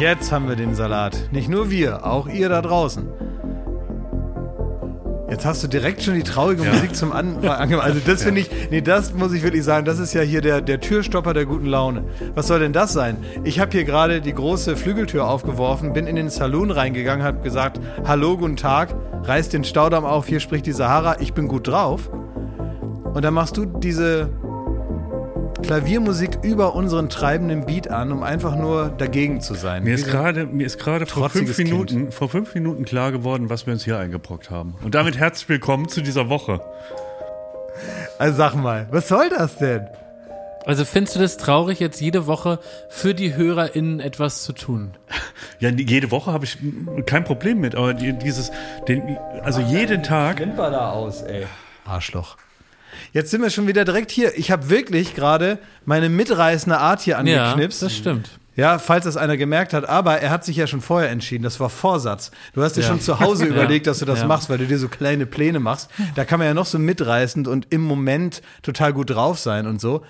Jetzt haben wir den Salat. Nicht nur wir, auch ihr da draußen. Jetzt hast du direkt schon die traurige ja. Musik zum Anfang Also das finde ich, nee, das muss ich wirklich sagen, das ist ja hier der, der Türstopper der guten Laune. Was soll denn das sein? Ich habe hier gerade die große Flügeltür aufgeworfen, bin in den Saloon reingegangen, habe gesagt, hallo, guten Tag, reiß den Staudamm auf, hier spricht die Sahara, ich bin gut drauf. Und dann machst du diese Klaviermusik über unseren treibenden Beat an, um einfach nur dagegen zu sein. Mir ist gerade, mir ist gerade vor fünf Minuten, vor fünf Minuten klar geworden, was wir uns hier eingebrockt haben. Und damit herzlich willkommen zu dieser Woche. Also sag mal, was soll das denn? Also findest du das traurig, jetzt jede Woche für die HörerInnen etwas zu tun? Ja, jede Woche habe ich kein Problem mit, aber dieses, den, also jeden Tag. Klimper da aus, ey. Arschloch. Jetzt sind wir schon wieder direkt hier. Ich habe wirklich gerade meine mitreißende Art hier angeknipst. Ja, das stimmt. Ja, falls das einer gemerkt hat, aber er hat sich ja schon vorher entschieden. Das war Vorsatz. Du hast dir ja. schon zu Hause überlegt, dass du das ja. machst, weil du dir so kleine Pläne machst. Da kann man ja noch so mitreißend und im Moment total gut drauf sein und so.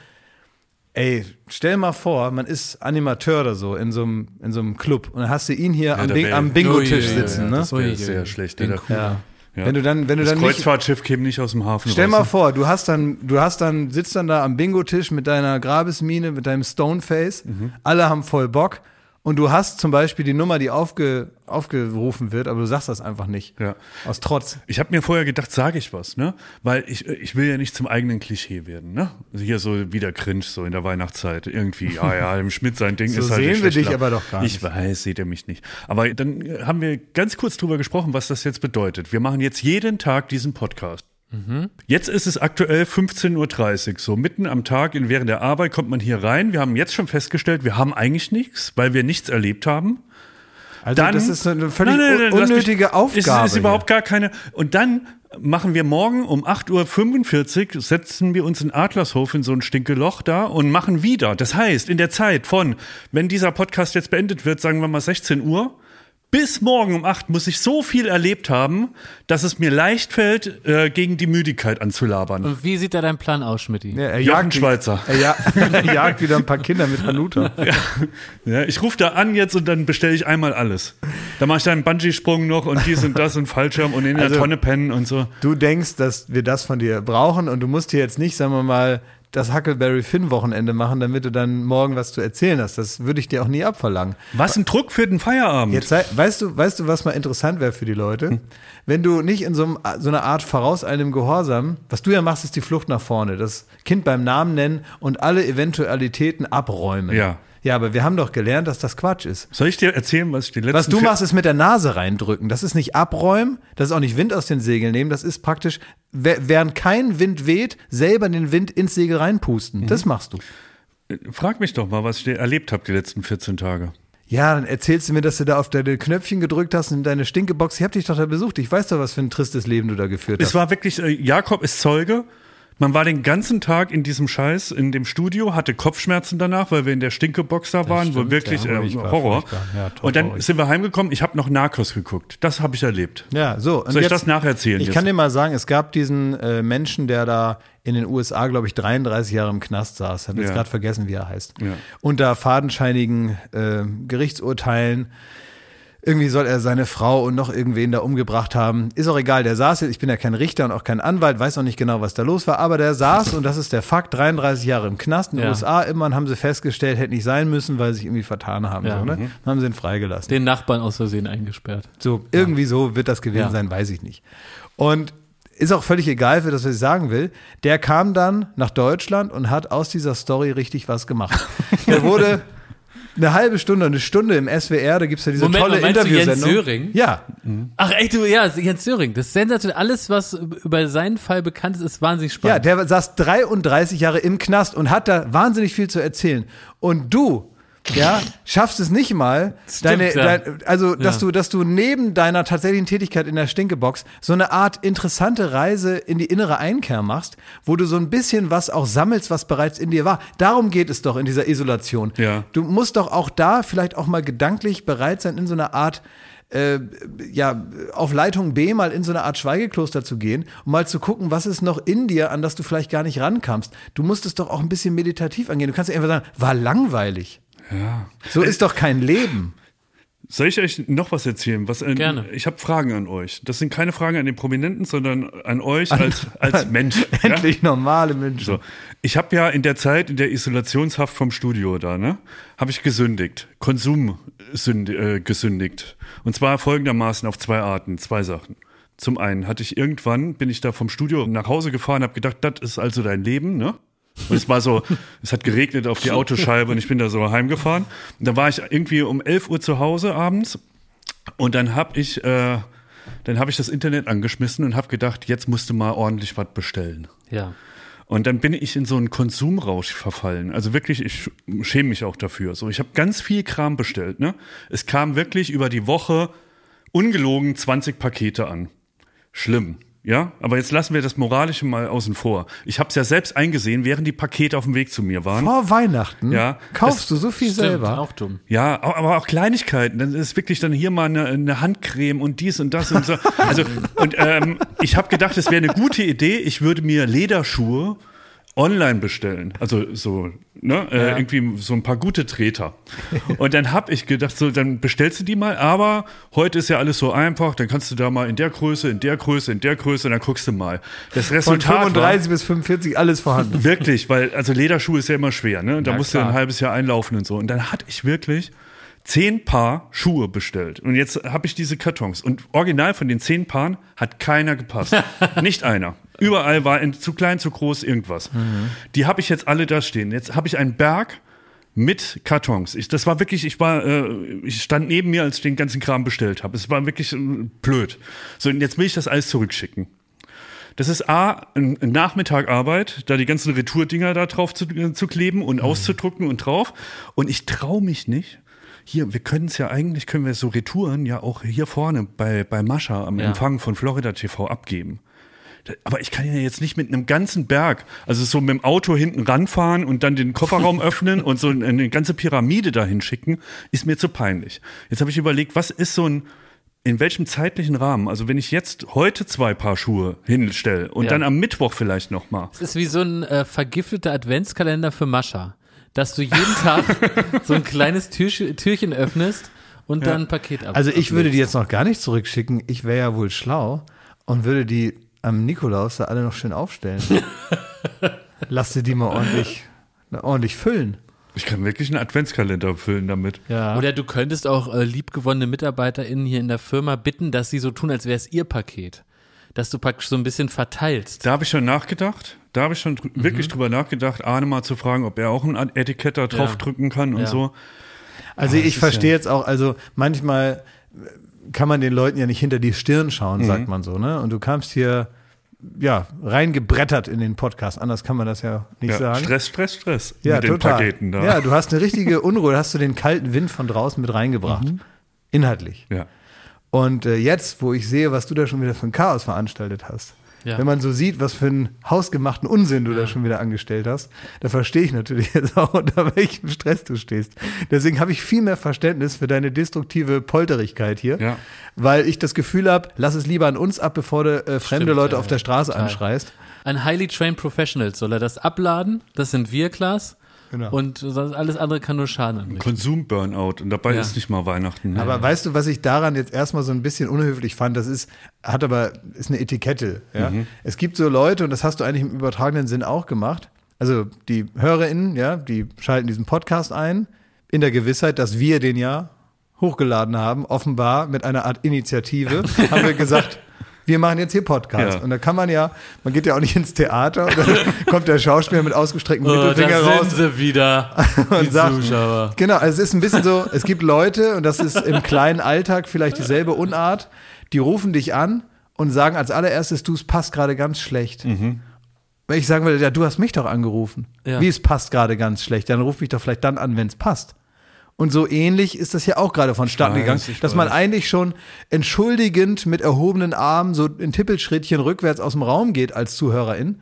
Ey, stell mal vor, man ist Animateur oder so in so einem, in so einem Club und dann hast du ihn hier am, Bing, am Bingo-Tisch sitzen. ne? Das wäre sehr schlecht. Ja. Ja. Wenn du dann, wenn du das dann Kreuzfahrtschiff käme nicht aus dem Hafen. Stell raus. mal vor, du hast dann, du hast dann, sitzt dann da am Bingo-Tisch mit deiner Grabesmine, mit deinem Stoneface. Mhm. Alle haben voll Bock und du hast zum Beispiel die Nummer, die aufge, aufgerufen wird, aber du sagst das einfach nicht. Ja. Aus Trotz. Ich habe mir vorher gedacht, sage ich was, ne? Weil ich, ich will ja nicht zum eigenen Klischee werden, ne? Also hier so wieder cringe, so in der Weihnachtszeit. Irgendwie, ah ja, im Schmidt sein Ding so ist halt. sehen wir dich aber doch gar nicht. Ich weiß, seht ihr mich nicht. Aber dann haben wir ganz kurz drüber gesprochen, was das jetzt bedeutet. Wir machen jetzt jeden Tag diesen Podcast. Mhm. Jetzt ist es aktuell 15.30 Uhr. So mitten am Tag in, während der Arbeit kommt man hier rein. Wir haben jetzt schon festgestellt, wir haben eigentlich nichts, weil wir nichts erlebt haben. Also dann, das ist eine völlig nein, nein, nein, unnötige mich, Aufgabe. Es ist überhaupt gar keine. Und dann machen wir morgen um 8.45 Uhr, setzen wir uns in Adlershof in so ein Stinkeloch da und machen wieder. Das heißt, in der Zeit von, wenn dieser Podcast jetzt beendet wird, sagen wir mal 16 Uhr, bis morgen um acht muss ich so viel erlebt haben, dass es mir leicht fällt, äh, gegen die Müdigkeit anzulabern. Und wie sieht da dein Plan aus, Schmidt? Ja, er jagt Schweizer. Er, ja, er, jagt wieder ein paar Kinder mit Hanuta. Ja, ja ich rufe da an jetzt und dann bestelle ich einmal alles. Da mache ich dann einen Bungee-Sprung noch und dies und das und Fallschirm und in also, der Tonne pennen und so. Du denkst, dass wir das von dir brauchen und du musst hier jetzt nicht, sagen wir mal, das Huckleberry Finn Wochenende machen, damit du dann morgen was zu erzählen hast. Das würde ich dir auch nie abverlangen. Was ein Druck für den Feierabend. Jetzt weißt du, weißt du, was mal interessant wäre für die Leute? Hm. Wenn du nicht in so, einem, so einer Art vorauseilendem Gehorsam, was du ja machst, ist die Flucht nach vorne, das Kind beim Namen nennen und alle Eventualitäten abräumen. Ja. Ja, aber wir haben doch gelernt, dass das Quatsch ist. Soll ich dir erzählen, was ich die letzten Was du machst, ist mit der Nase reindrücken. Das ist nicht abräumen, das ist auch nicht Wind aus den Segeln nehmen, das ist praktisch, während kein Wind weht, selber den Wind ins Segel reinpusten. Mhm. Das machst du. Frag mich doch mal, was ich erlebt habe die letzten 14 Tage. Ja, dann erzählst du mir, dass du da auf deine Knöpfchen gedrückt hast in deine Stinkebox. Ich hab dich doch da besucht. Ich weiß doch, was für ein tristes Leben du da geführt hast. Es war wirklich, äh, Jakob ist Zeuge. Man war den ganzen Tag in diesem Scheiß, in dem Studio, hatte Kopfschmerzen danach, weil wir in der Stinkebox da waren, stimmt, wo wirklich äh, Horror. Ja, und dann sind wir heimgekommen, ich habe noch Narcos geguckt. Das habe ich erlebt. Ja, so. Soll ich das nacherzählen? Ich jetzt? kann dir mal sagen, es gab diesen äh, Menschen, der da in den USA, glaube ich, 33 Jahre im Knast saß. Habe jetzt ja. gerade vergessen, wie er heißt. Ja. Unter fadenscheinigen äh, Gerichtsurteilen irgendwie soll er seine Frau und noch irgendwen da umgebracht haben. Ist auch egal, der saß jetzt, ich bin ja kein Richter und auch kein Anwalt, weiß auch nicht genau, was da los war, aber der saß, und das ist der Fakt, 33 Jahre im Knast in den ja. USA. Immerhin haben sie festgestellt, hätte nicht sein müssen, weil sie sich irgendwie vertan haben. Ja. So, ne? Mhm. Dann haben sie ihn freigelassen. Den Nachbarn aus Versehen eingesperrt. So, irgendwie ja. so wird das gewesen sein, weiß ich nicht. Und ist auch völlig egal für das, was ich sagen will. Der kam dann nach Deutschland und hat aus dieser Story richtig was gemacht. Der wurde eine halbe Stunde, eine Stunde im SWR, da gibt es ja diese Moment, tolle Interviewsendung. Jens Söring? Ja. Ach echt, du, ja, Jens Söring. Das ist sensationell. Alles, was über seinen Fall bekannt ist, ist wahnsinnig spannend. Ja, der saß 33 Jahre im Knast und hat da wahnsinnig viel zu erzählen. Und du ja, schaffst es nicht mal, Stimmt, deine, ja. dein, also dass ja. du, dass du neben deiner tatsächlichen Tätigkeit in der Stinkebox so eine Art interessante Reise in die innere Einkehr machst, wo du so ein bisschen was auch sammelst, was bereits in dir war. Darum geht es doch in dieser Isolation. Ja. Du musst doch auch da vielleicht auch mal gedanklich bereit sein, in so einer Art äh, ja, auf Leitung B mal in so eine Art Schweigekloster zu gehen, um mal zu gucken, was ist noch in dir, an das du vielleicht gar nicht rankamst. Du musst es doch auch ein bisschen meditativ angehen. Du kannst einfach sagen, war langweilig. Ja. So ist doch kein Leben. Soll ich euch noch was erzählen? Was, äh, Gerne. Ich habe Fragen an euch. Das sind keine Fragen an den Prominenten, sondern an euch als, als Mensch. Endlich ja? normale Menschen. So. Ich habe ja in der Zeit, in der Isolationshaft vom Studio da, ne, habe ich gesündigt. Konsum sünd, äh, gesündigt. Und zwar folgendermaßen auf zwei Arten, zwei Sachen. Zum einen hatte ich irgendwann, bin ich da vom Studio nach Hause gefahren, habe gedacht, das ist also dein Leben, ne? Und es war so, es hat geregnet auf die Autoscheibe und ich bin da so heimgefahren. Und dann war ich irgendwie um 11 Uhr zu Hause abends und dann habe ich, äh, dann habe ich das Internet angeschmissen und habe gedacht, jetzt musst du mal ordentlich was bestellen. Ja. Und dann bin ich in so einen Konsumrausch verfallen. Also wirklich, ich schäme mich auch dafür. So, ich habe ganz viel Kram bestellt. Ne? Es kam wirklich über die Woche ungelogen 20 Pakete an. Schlimm. Ja, aber jetzt lassen wir das Moralische mal außen vor. Ich habe es ja selbst eingesehen, während die Pakete auf dem Weg zu mir waren. Vor Weihnachten Ja, kaufst du so viel Stimmt, selber. auch dumm. Ja, aber auch Kleinigkeiten. Dann ist wirklich dann hier mal eine, eine Handcreme und dies und das und so. Also und ähm, ich habe gedacht, es wäre eine gute Idee. Ich würde mir Lederschuhe online bestellen. Also so, ne, äh, irgendwie so ein paar gute Treter. Und dann habe ich gedacht, so, dann bestellst du die mal, aber heute ist ja alles so einfach, dann kannst du da mal in der Größe, in der Größe, in der Größe, und dann guckst du mal. Das Von Resultat war, 35 bis 45 alles vorhanden. Wirklich, weil, also Lederschuhe ist ja immer schwer, ne? Da Na musst du klar. ein halbes Jahr einlaufen und so. Und dann hatte ich wirklich zehn Paar Schuhe bestellt. Und jetzt habe ich diese Kartons. Und original von den zehn Paaren hat keiner gepasst. Nicht einer. Überall war in, zu klein, zu groß, irgendwas. Die habe ich jetzt alle da stehen. Jetzt habe ich einen Berg mit Kartons. Ich, das war wirklich, ich war, äh, ich stand neben mir, als ich den ganzen Kram bestellt habe. Es war wirklich äh, blöd. So, und jetzt will ich das alles zurückschicken. Das ist A, ein ein Nachmittag Arbeit, da die ganzen Retourdinger da drauf zu, äh, zu kleben und auszudrucken und drauf. Und ich traue mich nicht. Hier, wir können es ja eigentlich, können wir so Retouren ja auch hier vorne bei, bei Mascha am Ja. Empfang von Florida TV abgeben. Aber ich kann ja jetzt nicht mit einem ganzen Berg, also so mit dem Auto hinten ranfahren und dann den Kofferraum öffnen und so eine, ganze Pyramide dahin schicken, ist mir zu peinlich. Jetzt habe ich überlegt, was ist so ein, in welchem zeitlichen Rahmen, also wenn ich jetzt heute zwei Paar Schuhe hinstelle und Ja. dann am Mittwoch vielleicht nochmal. Es ist wie so ein äh, vergifteter Adventskalender für Mascha. Dass du jeden Tag so ein kleines Türchen, Türchen öffnest und dann ein Paket ab. Also ich würde die jetzt noch gar nicht zurückschicken. Ich wäre ja wohl schlau und würde die am Nikolaus da alle noch schön aufstellen. Lass dir die mal ordentlich, ordentlich füllen. Ich kann wirklich einen Adventskalender füllen damit. Ja. Oder du könntest auch äh, liebgewonnene MitarbeiterInnen hier in der Firma bitten, dass sie so tun, als wäre es ihr Paket. Dass du praktisch so ein bisschen verteilst. Da habe ich schon nachgedacht. Da habe ich schon dr- wirklich drüber nachgedacht, Arne mal zu fragen, ob er auch ein Etikett da drauf Ja. drücken kann und Ja. so. Also Ah, das ich verstehe ja- jetzt auch, also manchmal kann man den Leuten ja nicht hinter die Stirn schauen, Mhm. sagt man so, ne? Und du kamst hier ja reingebrettert in den Podcast, anders kann man das ja nicht Ja, sagen. Stress, Stress, Stress. ja, mit den total. Paketen da. Ja, du hast eine richtige Unruhe, hast du den kalten Wind von draußen mit reingebracht. Mhm. Inhaltlich. ja. Und äh, jetzt, wo ich sehe, was du da schon wieder für ein Chaos veranstaltet hast, Ja. wenn man so sieht, was für einen hausgemachten Unsinn du da schon wieder angestellt hast, da verstehe ich natürlich jetzt auch, unter welchem Stress du stehst. Deswegen habe ich viel mehr Verständnis für deine destruktive Polterigkeit hier, Ja. weil ich das Gefühl habe, lass es lieber an uns ab, bevor du äh, fremde Stimmt, Leute ja, auf der Straße total. anschreist. Ein highly trained Professional soll er das abladen. Das sind wir, Klaas. Genau. Und sonst alles andere kann nur Schaden. Konsum-Burnout. Und dabei Ja. ist nicht mal Weihnachten. Ne? Aber weißt du, was ich daran jetzt erstmal so ein bisschen unhöflich fand? Das ist, hat aber, ist eine Etikette. Ja? Es gibt so Leute, und das hast du eigentlich im übertragenen Sinn auch gemacht. Also die HörerInnen, ja, die schalten diesen Podcast ein, in der Gewissheit, dass wir den ja hochgeladen haben, offenbar mit einer Art Initiative, haben wir gesagt, wir machen jetzt hier Podcast. Ja. Und da kann man ja, man geht ja auch nicht ins Theater, und dann kommt der Schauspieler mit ausgestrecktem Oh, Mittelfinger da raus sind sie wieder. und sagt, Zuschauer. genau, also es ist ein bisschen so, es gibt Leute, und das ist im kleinen Alltag vielleicht dieselbe Unart, die rufen dich an und sagen als allererstes, du, es passt gerade ganz schlecht. Wenn ich sagen würde, ja, du hast mich doch angerufen. Ja. Wie, es passt gerade ganz schlecht, dann ruf mich doch vielleicht dann an, wenn es passt. Und so ähnlich ist das ja auch gerade vonstatten weiß, gegangen, dass man eigentlich schon entschuldigend mit erhobenen Armen so in Tippelschrittchen rückwärts aus dem Raum geht als Zuhörerin,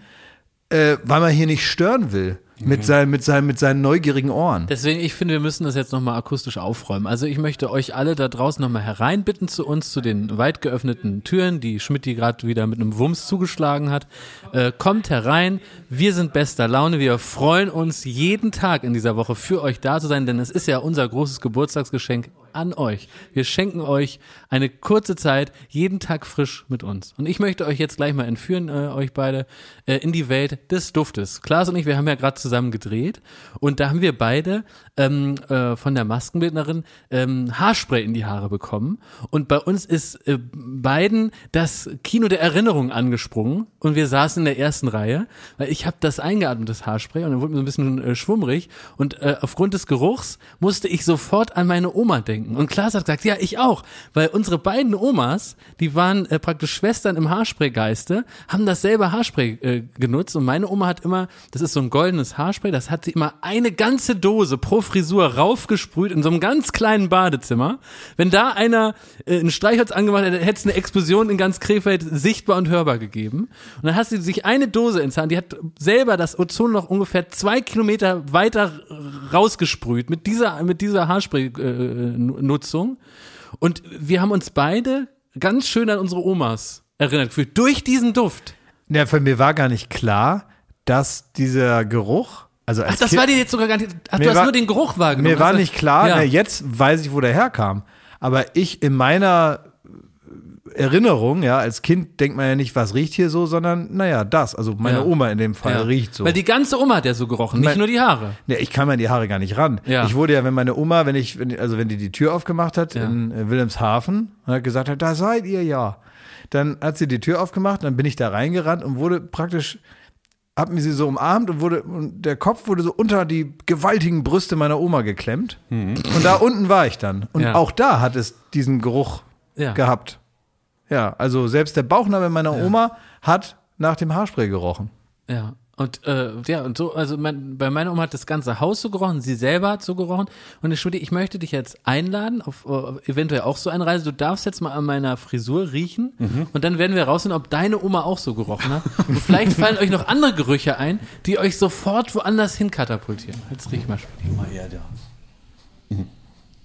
äh, weil man hier nicht stören will mit, seinem, mit, seinem, mit seinen neugierigen Ohren. Deswegen, ich finde, wir müssen das jetzt nochmal akustisch aufräumen. Also ich möchte euch alle da draußen nochmal hereinbitten zu uns, zu den weit geöffneten Türen, die Schmidt die gerade wieder mit einem Wumms zugeschlagen hat. Äh, kommt herein, wir sind bester Laune, wir freuen uns jeden Tag in dieser Woche für euch da zu sein, denn es ist ja unser großes Geburtstagsgeschenk an euch. Wir schenken euch eine kurze Zeit, jeden Tag frisch mit uns. Und ich möchte euch jetzt gleich mal entführen, äh, euch beide, äh, in die Welt des Duftes. Klaas und ich, wir haben ja gerade zusammen gedreht und da haben wir beide ähm, äh, von der Maskenbildnerin ähm, Haarspray in die Haare bekommen. Und bei uns ist äh, beiden das Kino der Erinnerung angesprungen und wir saßen in der ersten Reihe, weil ich habe das eingeatmet, das Haarspray, und dann wurde mir so ein bisschen äh, schwummrig und äh, aufgrund des Geruchs musste ich sofort an meine Oma denken. Und Klaas hat gesagt, ja, ich auch, weil unsere beiden Omas, die waren äh, praktisch Schwestern im Haarspraygeiste, haben dasselbe Haarspray äh, genutzt und meine Oma hat immer, das ist so ein goldenes Haarspray, das hat sie immer eine ganze Dose pro Frisur raufgesprüht in so einem ganz kleinen Badezimmer. Wenn da einer äh, ein Streichholz angemacht hätte, hätte es eine Explosion in ganz Krefeld sichtbar und hörbar gegeben. Und dann hat sie sich eine Dose ins Haar, die hat selber das Ozonloch ungefähr zwei Kilometer weiter rausgesprüht mit dieser, mit dieser Haarspray-Nutzung. und wir haben uns beide ganz schön an unsere Omas erinnert gefühlt. Durch diesen Duft. Ja, für mir war gar nicht klar, dass dieser Geruch also als Ach, das kind, war dir jetzt sogar gar nicht. Ach, du hast war, nur den Geruch wahrgenommen. Mir war also, nicht klar, ja. na, jetzt weiß ich, wo der herkam. Aber ich in meiner Erinnerung, ja, als Kind denkt man ja nicht, was riecht hier so, sondern naja, das. Also meine Ja. Oma in dem Fall Ja. riecht so. Weil die ganze Oma hat ja so gerochen, nicht Mein- nur die Haare. Nee, ich kam an die Haare gar nicht ran. Ja. Ich wurde ja, wenn meine Oma, wenn ich, wenn, also wenn die die Tür aufgemacht hat in äh, Wilhelmshaven und hat gesagt hat, da seid ihr ja. Dann hat sie die Tür aufgemacht, dann bin ich da reingerannt und wurde praktisch, hab mir sie so umarmt und wurde, und der Kopf wurde so unter die gewaltigen Brüste meiner Oma geklemmt. Und da unten war ich dann. Und Ja. auch da hat es diesen Geruch Ja. gehabt. Ja, also selbst der Bauchnabel meiner Oma hat nach dem Haarspray gerochen. Ja. Und äh, ja, und so, also mein, bei meiner Oma hat das ganze Haus so gerochen, sie selber hat so gerochen. Und ich, ich möchte dich jetzt einladen auf äh, eventuell auch so eine Reise. Du darfst jetzt mal an meiner Frisur riechen und dann werden wir rausfinden, ob deine Oma auch so gerochen hat. Und vielleicht fallen euch noch andere Gerüche ein, die euch sofort woanders hin katapultieren. Jetzt riech mal. Studi. Mal her da.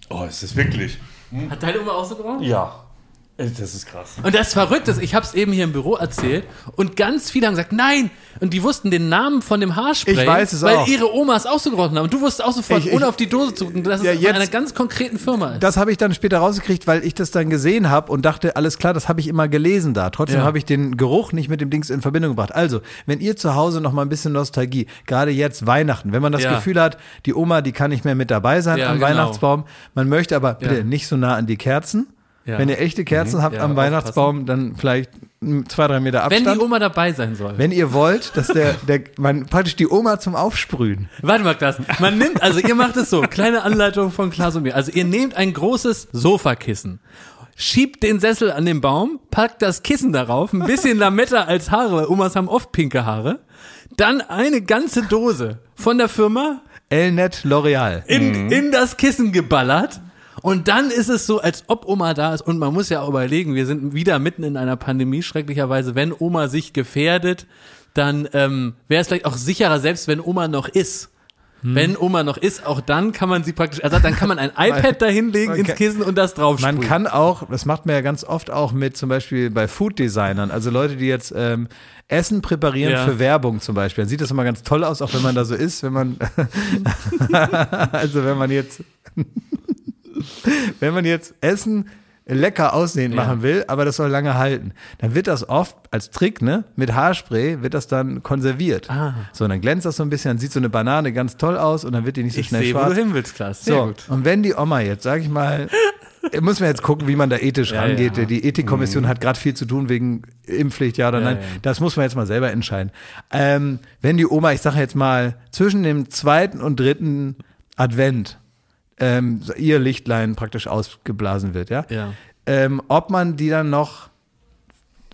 Oh, ist das wirklich? Hat deine Oma auch so gerochen? Ja. Das ist krass. Und das Verrückte ist, ich habe es eben hier im Büro erzählt und ganz viele haben gesagt, nein. Und die wussten den Namen von dem Haarspray, Ich weiß es weil auch. ihre Omas auch so gerochen haben. Und du wusstest auch sofort, Ich- ich- ohne auf die Dose zu gucken, dass es Ja, von jetzt- einer ganz konkreten Firma ist. Das habe ich dann später rausgekriegt, weil ich das dann gesehen habe und dachte, alles klar, das habe ich immer gelesen da. Trotzdem Ja. habe ich den Geruch nicht mit dem Dings in Verbindung gebracht. Also, wenn ihr zu Hause noch mal ein bisschen Nostalgie, gerade jetzt Weihnachten, wenn man das Ja. Gefühl hat, die Oma, die kann nicht mehr mit dabei sein Ja, am genau. Weihnachtsbaum, man möchte aber bitte Ja. nicht so nah an die Kerzen. Ja. Wenn ihr echte Kerzen habt Ja, am Weihnachtsbaum, dann vielleicht zwei, drei Meter Wenn Abstand. die Oma dabei sein soll. wenn ihr wollt, dass der, der, man praktisch die Oma zum Aufsprühen. Warte mal, Klaas. Man nimmt, also ihr macht es so, kleine Anleitung von Klaas und mir. Also ihr nehmt ein großes Sofakissen, schiebt den Sessel an den Baum, packt das Kissen darauf, ein bisschen Lametta als Haare, weil Omas haben oft pinke Haare, dann eine ganze Dose von der Firma Elnet L'Oreal. in, in das Kissen geballert. Und dann ist es so, als ob Oma da ist. Und man muss ja auch überlegen, wir sind wieder mitten in einer Pandemie, schrecklicherweise. Wenn Oma sich gefährdet, dann ähm, wäre es vielleicht auch sicherer, selbst wenn Oma noch ist. Wenn Oma noch ist, auch dann kann man sie praktisch, also dann kann man ein iPad da hinlegen Man ins Kissen und das drauf Man kann auch, das macht man ja ganz oft auch mit zum Beispiel bei Food-Designern, also Leute, die jetzt ähm, Essen präparieren Ja. für Werbung zum Beispiel. Dann sieht das immer ganz toll aus, auch wenn man da so ist, wenn man, also wenn man jetzt, wenn man jetzt Essen lecker aussehen Ja. machen will, aber das soll lange halten, dann wird das oft als Trick, ne, mit Haarspray wird das dann konserviert. Ah. So, und dann glänzt das so ein bisschen, dann sieht so eine Banane ganz toll aus und dann wird die nicht so Ich schnell sehe, wo schwarz. du hin willst, Klaas. Sehr So, gut. und wenn die Oma jetzt, sag ich mal, muss man jetzt gucken, wie man da ethisch Ja, rangeht. ja. Die Ethikkommission hat gerade viel zu tun wegen Impfpflicht, ja oder nein. Das muss man jetzt mal selber entscheiden. Ähm, wenn die Oma, ich sage jetzt mal, zwischen dem zweiten und dritten Advent ähm, ihr Lichtlein praktisch ausgeblasen wird, ja, Ja. ähm, ob man die dann noch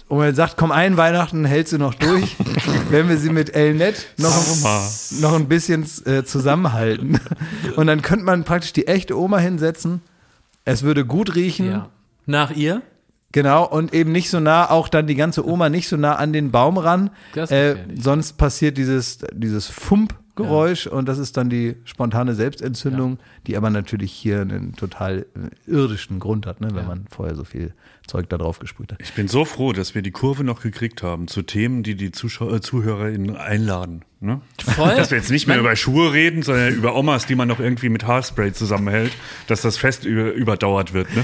und man sagt, komm, ein Weihnachten hältst du noch durch, wenn wir sie mit Elnet noch, noch ein bisschen äh, zusammenhalten. Und dann könnte man praktisch die echte Oma hinsetzen. Es würde gut riechen. ja. Nach ihr? Genau, und eben nicht so nah, auch dann die ganze Oma nicht so nah an den Baum ran. Äh, sonst passiert dieses, dieses Fump-Geräusch und das ist dann die spontane Selbstentzündung, die aber natürlich hier einen total äh, irdischen Grund hat, ne, wenn Ja. man vorher so viel Zeug da drauf gesprüht hat. Ich bin so froh, dass wir die Kurve noch gekriegt haben zu Themen, die die Zuschauer, äh, ZuhörerInnen einladen. Ne? Voll. Dass wir jetzt nicht mehr man, über Schuhe reden, sondern über Omas, die man noch irgendwie mit Haarspray zusammenhält, dass das Fest über, überdauert wird. Ne?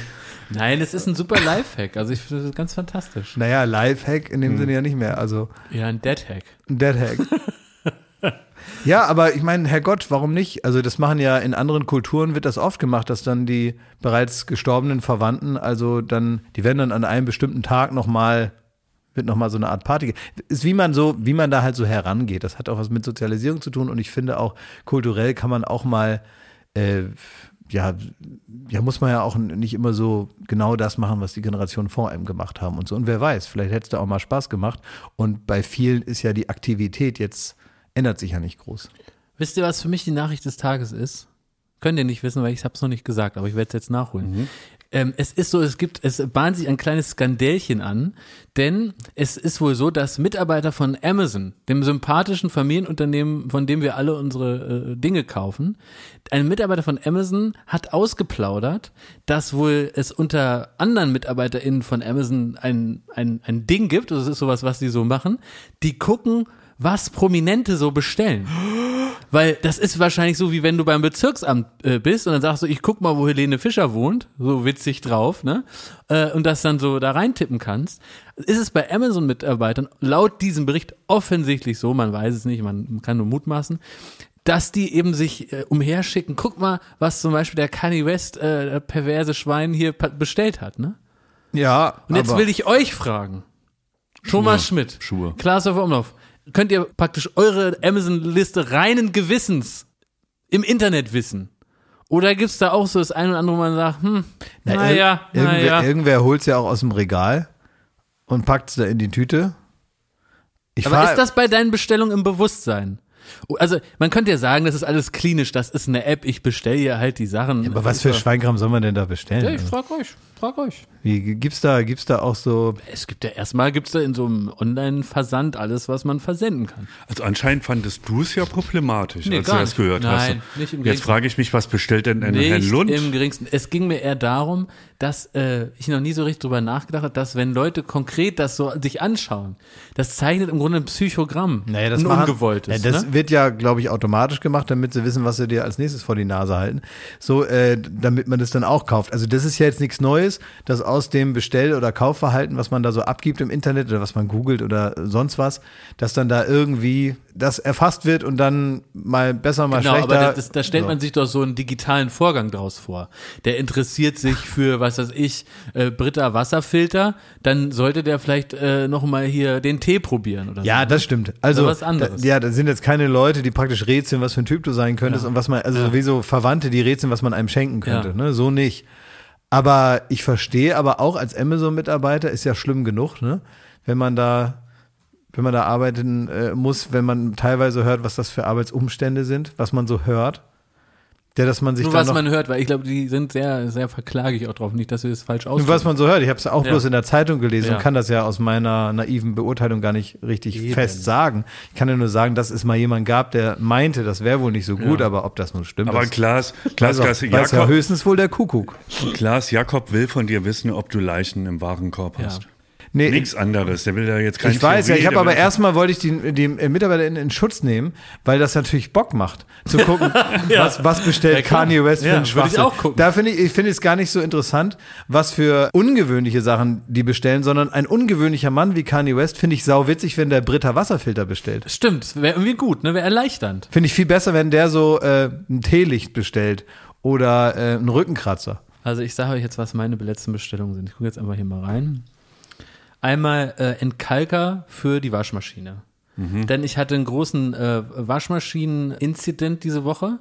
Nein, es ist ein super Lifehack. Also ich finde das ganz fantastisch. Naja, Lifehack in dem hm. Sinne ja nicht mehr. Also ja, ein Deadhack. Ein Deadhack. ja, aber ich meine, Herrgott, warum nicht? Also das machen ja in anderen Kulturen wird das oft gemacht, dass dann die bereits gestorbenen Verwandten, also dann, die werden dann an einem bestimmten Tag nochmal wird nochmal so eine Art Party. Ist wie man so, wie man da halt so herangeht. Das hat auch was mit Sozialisierung zu tun und ich finde auch kulturell kann man auch mal äh, ja, ja, muss man ja auch nicht immer so genau das machen, was die Generationen vor einem gemacht haben und so. Und wer weiß, vielleicht hätte es da auch mal Spaß gemacht. Und bei vielen ist ja die Aktivität jetzt, ändert sich ja nicht groß. Wisst ihr, was für mich die Nachricht des Tages ist? Könnt ihr nicht wissen, weil ich habe es noch nicht gesagt, aber ich werde es jetzt nachholen. Mhm. Ähm, es ist so, es gibt, es bahnt sich ein kleines Skandälchen an, denn es ist wohl so, dass Mitarbeiter von Amazon, dem sympathischen Familienunternehmen, von dem wir alle unsere äh, Dinge kaufen, ein Mitarbeiter von Amazon hat ausgeplaudert, dass wohl es unter anderen MitarbeiterInnen von Amazon ein, ein, ein Ding gibt, das ist sowas, was die so machen, die gucken, was Prominente so bestellen. Weil das ist wahrscheinlich so, wie wenn du beim Bezirksamt äh, bist und dann sagst du, ich guck mal, wo Helene Fischer wohnt, so witzig drauf, ne? Äh, und das dann so da reintippen kannst. Ist es bei Amazon-Mitarbeitern laut diesem Bericht offensichtlich so, man weiß es nicht, man kann nur mutmaßen, dass die eben sich äh, umherschicken. Guck mal, was zum Beispiel der Kanye West, äh, perverse Schwein hier bestellt hat, ne? Ja. Und jetzt will ich euch fragen. Thomas. Schmidt, Schuhe. Klaas auf Umlauf, könnt ihr praktisch eure Amazon-Liste reinen Gewissens im Internet wissen. Oder gibt's da auch so das ein oder andere, wo man sagt, hm, naja, na ja, irgendwer, na ja. irgendwer holt's ja auch aus dem Regal und packt's da in die Tüte. Ich Aber ist das bei deinen Bestellungen im Bewusstsein? Also man könnte ja sagen, das ist alles klinisch, das ist eine App, ich bestelle hier halt die Sachen. Ja, aber was für Schweinkram soll man denn da bestellen? Ja, ich frag euch, frag euch. Wie gibt's da, gibt's da auch so? Es gibt ja erstmal gibt's da in so einem Online-Versand alles, was man versenden kann. Also anscheinend fandest du es ja problematisch, nee, als du das gehört Nein, hast. Nicht im Jetzt frage ich mich, was bestellt denn ein Herr Lund? Im geringsten. Es ging mir eher darum, dass äh, ich noch nie so richtig drüber nachgedacht habe, dass wenn Leute konkret das so sich anschauen, das zeichnet im Grunde ein Psychogramm, naja, das ein machen, ungewolltes. Ja, das ne? wird ja, glaube ich, automatisch gemacht, damit sie wissen, was sie dir als nächstes vor die Nase halten. So, äh, damit man das dann auch kauft. Also das ist ja jetzt nichts Neues, dass aus dem Bestell- oder Kaufverhalten, was man da so abgibt im Internet oder was man googelt oder sonst was, dass dann da irgendwie das erfasst wird und dann mal besser, mal genau, schlechter. Aber da stellt so. man sich doch so einen digitalen Vorgang draus vor. Der interessiert sich für, was weiß ich, äh, Britta Wasserfilter, dann sollte der vielleicht äh, noch mal hier den Tee probieren oder Ja, so. das stimmt. Also oder was anderes. Da, ja, da sind jetzt keine Leute, die praktisch rätseln, was für ein Typ du sein könntest ja. und was man, also ja. wie so Verwandte, die rätseln, was man einem schenken könnte. Ja. Ne? So nicht. Aber ich verstehe aber auch als Amazon-Mitarbeiter ist ja schlimm genug, ne? Wenn man da, wenn man da arbeiten äh, muss, wenn man teilweise hört, was das für Arbeitsumstände sind, was man so hört. Der, dass man sich Nur was man hört, weil ich glaube, die sind sehr, sehr verklagig auch drauf, nicht, dass wir das falsch ausdrücken. Was man so hört, ich habe es auch ja. bloß in der Zeitung gelesen ja. und kann das ja aus meiner naiven Beurteilung gar nicht richtig Eben. fest sagen. Ich kann ja nur sagen, dass es mal jemand gab, der meinte, das wäre wohl nicht so gut, ja. aber ob das nun stimmt. Aber Klaas, Klaas, Klaas Jakob, ja höchstens wohl der Kuckuck. Klaas Jakob will von dir wissen, ob du Leichen im Warenkorb hast. Nee, Nichts anderes. Der will da jetzt kein Ich weiß ja, ich habe aber erstmal wollte ich die, die MitarbeiterInnen in Schutz nehmen, weil das natürlich Bock macht, zu gucken, ja. was, was bestellt ja, Kanye West für ja, einen Schwachsinn. Ich auch gucken. Da finde ich, ich finde es gar nicht so interessant, was für ungewöhnliche Sachen die bestellen, sondern ein ungewöhnlicher Mann wie Kanye West finde ich sau witzig, wenn der Britta Wasserfilter bestellt. Stimmt, wäre irgendwie gut, ne? Wäre erleichternd. Finde ich viel besser, wenn der so äh, ein Teelicht bestellt oder äh, einen Rückenkratzer. Also ich sage euch jetzt, was meine letzten Bestellungen sind. Ich gucke jetzt einfach hier mal rein. Einmal äh, Entkalker für die Waschmaschine. Mhm. Denn ich hatte einen großen äh, Waschmaschinen-Inzident diese Woche.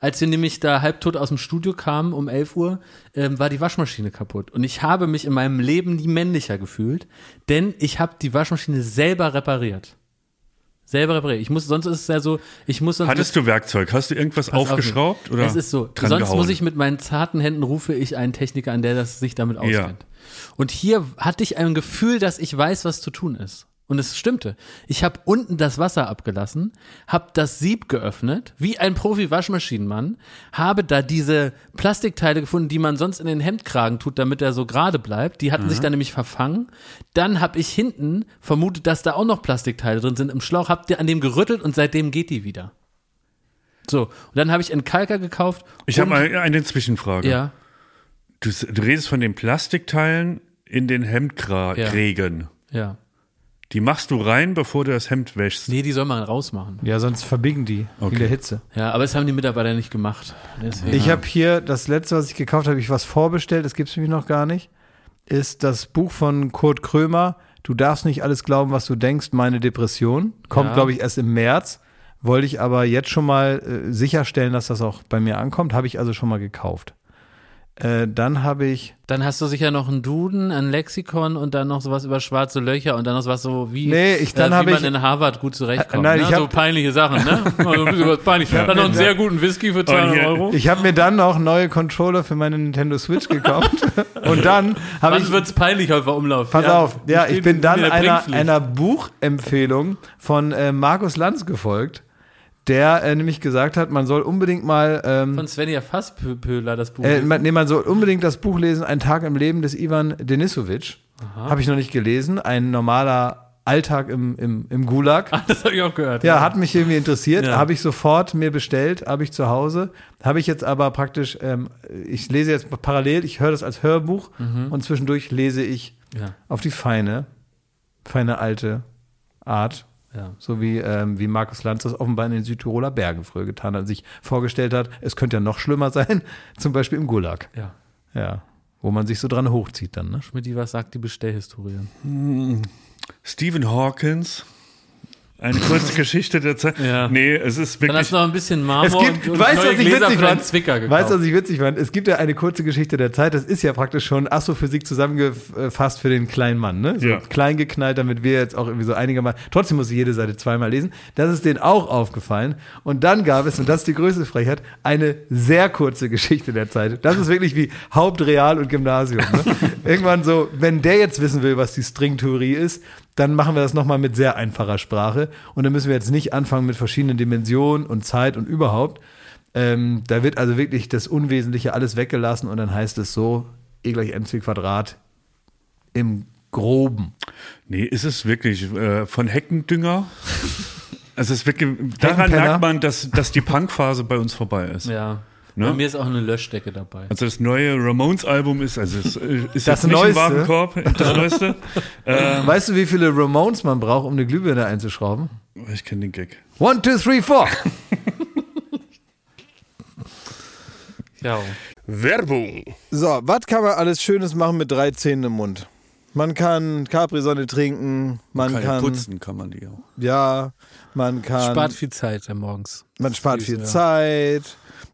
Als wir nämlich da halbtot aus dem Studio kamen um 11 Uhr, ähm, war die Waschmaschine kaputt. Und ich habe mich in meinem Leben nie männlicher gefühlt, denn ich habe die Waschmaschine selber repariert. Selber repariert. Ich muss, sonst ist es ja so, ich muss sonst. Hattest du Werkzeug? Hast du irgendwas aufgeschraubt? Auf, oder es ist so. Sonst gehauen? muss ich mit meinen zarten Händen rufe ich einen Techniker an, der das sich damit auskennt. Ja. Und hier hatte ich ein Gefühl, dass ich weiß, was zu tun ist. Und es stimmte. Ich habe unten das Wasser abgelassen, habe das Sieb geöffnet, wie ein Profi-Waschmaschinenmann, habe da diese Plastikteile gefunden, die man sonst in den Hemdkragen tut, damit er so gerade bleibt. Die hatten mhm. sich dann nämlich verfangen. Dann habe ich hinten vermutet, dass da auch noch Plastikteile drin sind im Schlauch, habe an dem gerüttelt und seitdem geht die wieder. So, und dann habe ich einen Kalker gekauft. Ich habe mal eine Zwischenfrage. Ja. Du, du, redest von den Plastikteilen in den Hemdkragen. Ja. ja. Die machst du rein, bevor du das Hemd wäschst. Nee, die soll man rausmachen. Ja, sonst verbiegen die okay. in der Hitze. Ja, aber das haben die Mitarbeiter nicht gemacht. Deswegen. Ich habe hier das letzte, was ich gekauft habe, ich was vorbestellt, das gibt es nämlich noch gar nicht, ist das Buch von Kurt Krömer. Du darfst nicht alles glauben, was du denkst, meine Depression. Kommt, ja. glaube ich, erst im März. Wollte ich aber jetzt schon mal äh, sicherstellen, dass das auch bei mir ankommt. Habe ich also schon mal gekauft. Äh, dann habe ich. Dann hast du sicher noch einen Duden, ein Lexikon und dann noch sowas über schwarze Löcher und dann noch was so wie, nee, ich, dann äh, wie man ich, in Harvard gut zurechtkommt. Nein, ne? ich hab, so peinliche Sachen, ne? Also peinlich. Ja. Dann noch einen sehr guten Whisky für 200 Euro. Ich habe mir dann noch neue Controller für meine Nintendo Switch gekauft und dann habe ich. Wann wird's peinlich auf der Umlauf? Pass ja, auf, ja, ich bin dann einer, einer Buchempfehlung von äh, Markus Lanz gefolgt der äh, nämlich gesagt hat, man soll unbedingt mal ähm, von Svenja Fasspöhler das Buch äh, man, nee, man soll unbedingt das Buch lesen, Ein Tag im Leben des Ivan Denisovic. Habe ich noch nicht gelesen. Ein normaler Alltag im, im, im Gulag. Ach, das habe ich auch gehört. Ja, ja, hat mich irgendwie interessiert. Ja. Habe ich sofort mir bestellt, habe ich zu Hause. Habe ich jetzt aber praktisch, ähm, ich lese jetzt parallel, ich höre das als Hörbuch mhm. und zwischendurch lese ich ja. auf die feine, feine alte Art ja. So wie, ähm, wie Markus Lanz das offenbar in den Südtiroler Bergen früher getan hat, sich vorgestellt hat, es könnte ja noch schlimmer sein, zum Beispiel im Gulag. Ja. Ja. Wo man sich so dran hochzieht dann, ne? Schmidt, was sagt die Bestellhistorie? Hm. Stephen Hawkins eine kurze Geschichte der Zeit. Ja. Nee, es ist wirklich. Dann hast du noch ein bisschen Marmor es gibt, und, und weißt, neue was ich Gläser witzig fand? Zwicker gekauft. Weißt du, was ich witzig fand? Es gibt ja eine kurze Geschichte der Zeit. Das ist ja praktisch schon Astrophysik zusammengefasst für den kleinen Mann. Ne? So ja. klein geknallt, damit wir jetzt auch irgendwie so einigermaßen. Trotzdem muss ich jede Seite zweimal lesen. Das ist denen auch aufgefallen. Und dann gab es, und das ist die größte Frechheit, eine sehr kurze Geschichte der Zeit. Das ist wirklich wie Hauptreal und Gymnasium. Ne? Irgendwann so, wenn der jetzt wissen will, was die Stringtheorie ist, dann machen wir das nochmal mit sehr einfacher Sprache. Und dann müssen wir jetzt nicht anfangen mit verschiedenen Dimensionen und Zeit und überhaupt. Ähm, da wird also wirklich das Unwesentliche alles weggelassen und dann heißt es so, E gleich mc Quadrat im Groben. Nee, ist es wirklich äh, von Heckendünger? also es ist wirklich, daran merkt man, dass, dass die Punkphase bei uns vorbei ist. Ja. Ne? Bei mir ist auch eine Löschdecke dabei. Also das neue Ramones-Album ist, also es ist das Neueste. nicht im Warenkorb, das Neueste. ähm, weißt du, wie viele Ramones man braucht, um eine Glühbirne einzuschrauben? Ich kenne den Gag. One, two, three, four. ja. Werbung. So, was kann man alles Schönes machen mit drei Zähnen im Mund? Man kann Capri-Sonne trinken, man kann, kann putzen, kann man die auch. Ja, man kann. Spart viel Zeit morgens. Man spart viel ja. Zeit.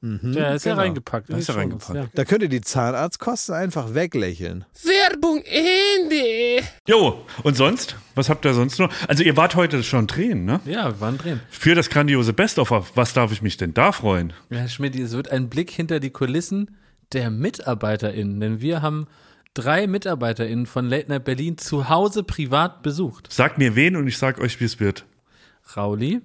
Der ist ja genau. reingepackt. in Da ist er Shownotes, reingepackt. Da könnt ihr die Zahnarztkosten einfach weglächeln. Werbung Ende. Jo, und sonst? Was habt ihr sonst noch? Also ihr wart heute schon drehen, ne? Ja, ja wir waren drin. Für das grandiose Best-of, was darf ich mich denn da freuen? Ja, Herr Schmidt, es wird ein Blick hinter die Kulissen der MitarbeiterInnen, denn wir haben drei MitarbeiterInnen von Late Night Berlin zu Hause privat besucht. Sagt mir wen und ich sag euch, wie es wird. Rauli,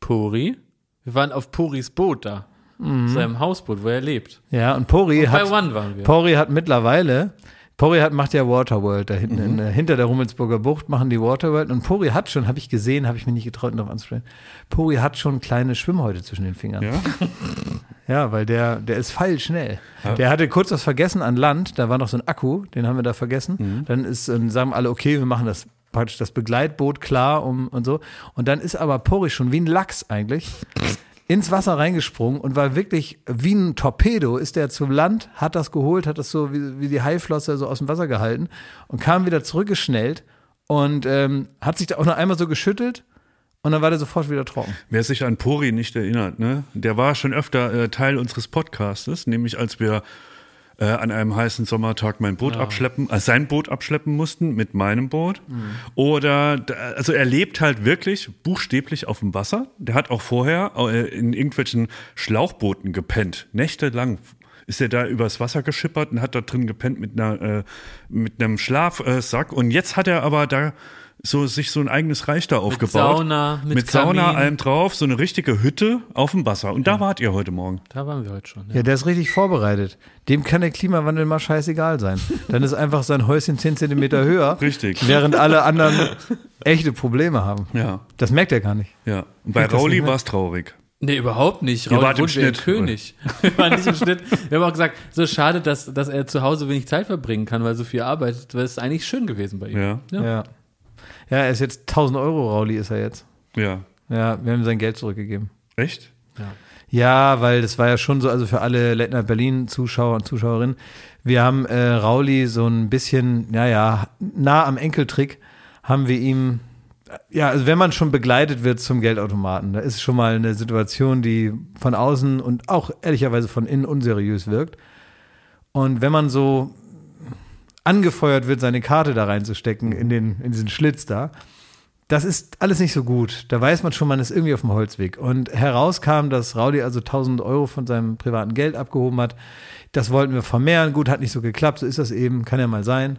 Pori, wir waren auf Poris Boot da, seinem Hausboot, wo er lebt. Ja, und Pori Bei hat, One waren wir. Pori hat mittlerweile, Pori hat, macht ja Waterworld da hinten, in, äh, hinter der Rummelsburger Bucht machen die Waterworld und Pori hat schon, habe ich gesehen, habe ich mir nicht getraut, noch anzusprechen, Pori hat schon kleine Schwimmhäute zwischen den Fingern. Ja? Ja, weil der, der ist feilschnell. Der hatte kurz was vergessen an Land, da war noch so ein Akku, den haben wir da vergessen. Dann ist, ähm, sagen alle, okay, wir machen das praktisch das Begleitboot klar um, und so. Und dann ist aber Pori schon wie ein Lachs eigentlich ins Wasser reingesprungen und war wirklich wie ein Torpedo, ist der zum Land, hat das geholt, hat das so wie, wie die Haiflosse so aus dem Wasser gehalten und kam wieder zurückgeschnellt und ähm, hat sich da auch noch einmal so geschüttelt und dann war der sofort wieder trocken. Wer sich an Pori nicht erinnert, ne? Der war schon öfter äh, Teil unseres Podcastes, nämlich als wir äh, an einem heißen Sommertag mein Boot abschleppen, äh, sein Boot abschleppen mussten mit meinem Boot. Oder, da- also er lebt halt wirklich buchstäblich auf dem Wasser. Der hat auch vorher äh, in irgendwelchen Schlauchbooten gepennt, nächtelang. Ist er da übers Wasser geschippert und hat da drin gepennt mit einer äh, mit einem Schlafsack und jetzt hat er aber da so sich so ein eigenes Reich da aufgebaut Sauna, mit mit Sauna Kamin. allem drauf, so eine richtige Hütte auf dem Wasser. Und da wart ihr heute Morgen. Da waren wir heute schon. Ja. Ja, der ist richtig vorbereitet. Dem kann der Klimawandel mal scheißegal sein. Dann ist einfach sein Häuschen 10 Zentimeter höher. Richtig. Während alle anderen echte Probleme haben. Ja, Das merkt er gar nicht. ja. Und bei das Rauli mit? war es traurig. Nee, überhaupt nicht. Raul wart im Schnitt, König. Wir waren nicht im Schnitt. Wir haben auch gesagt, so schade, dass, dass er zu Hause wenig Zeit verbringen kann, weil so viel arbeitet. weil es ist eigentlich schön gewesen bei ihm. Ja, Ja. Ja. Ja, er ist jetzt 1000 Euro Rauli ist er jetzt. ja. Ja, wir haben ihm sein Geld zurückgegeben. Echt? Ja, weil das war ja schon so, also für alle Late Night Berlin Zuschauer und Zuschauerinnen, wir haben äh, Rauli so ein bisschen, naja, nah am Enkeltrick haben wir ihm, ja, also wenn man schon begleitet wird zum Geldautomaten, da ist schon mal eine Situation, die von außen und auch ehrlicherweise von innen unseriös wirkt. Und wenn man so angefeuert wird, seine Karte da reinzustecken in, den, in diesen Schlitz da, das ist alles nicht so gut. Da weiß man schon, man ist irgendwie auf dem Holzweg. Und herauskam, dass Raudi also 1000 Euro von seinem privaten Geld abgehoben hat. Das wollten wir vermehren. Gut, hat nicht so geklappt. So ist das eben. Kann ja mal sein.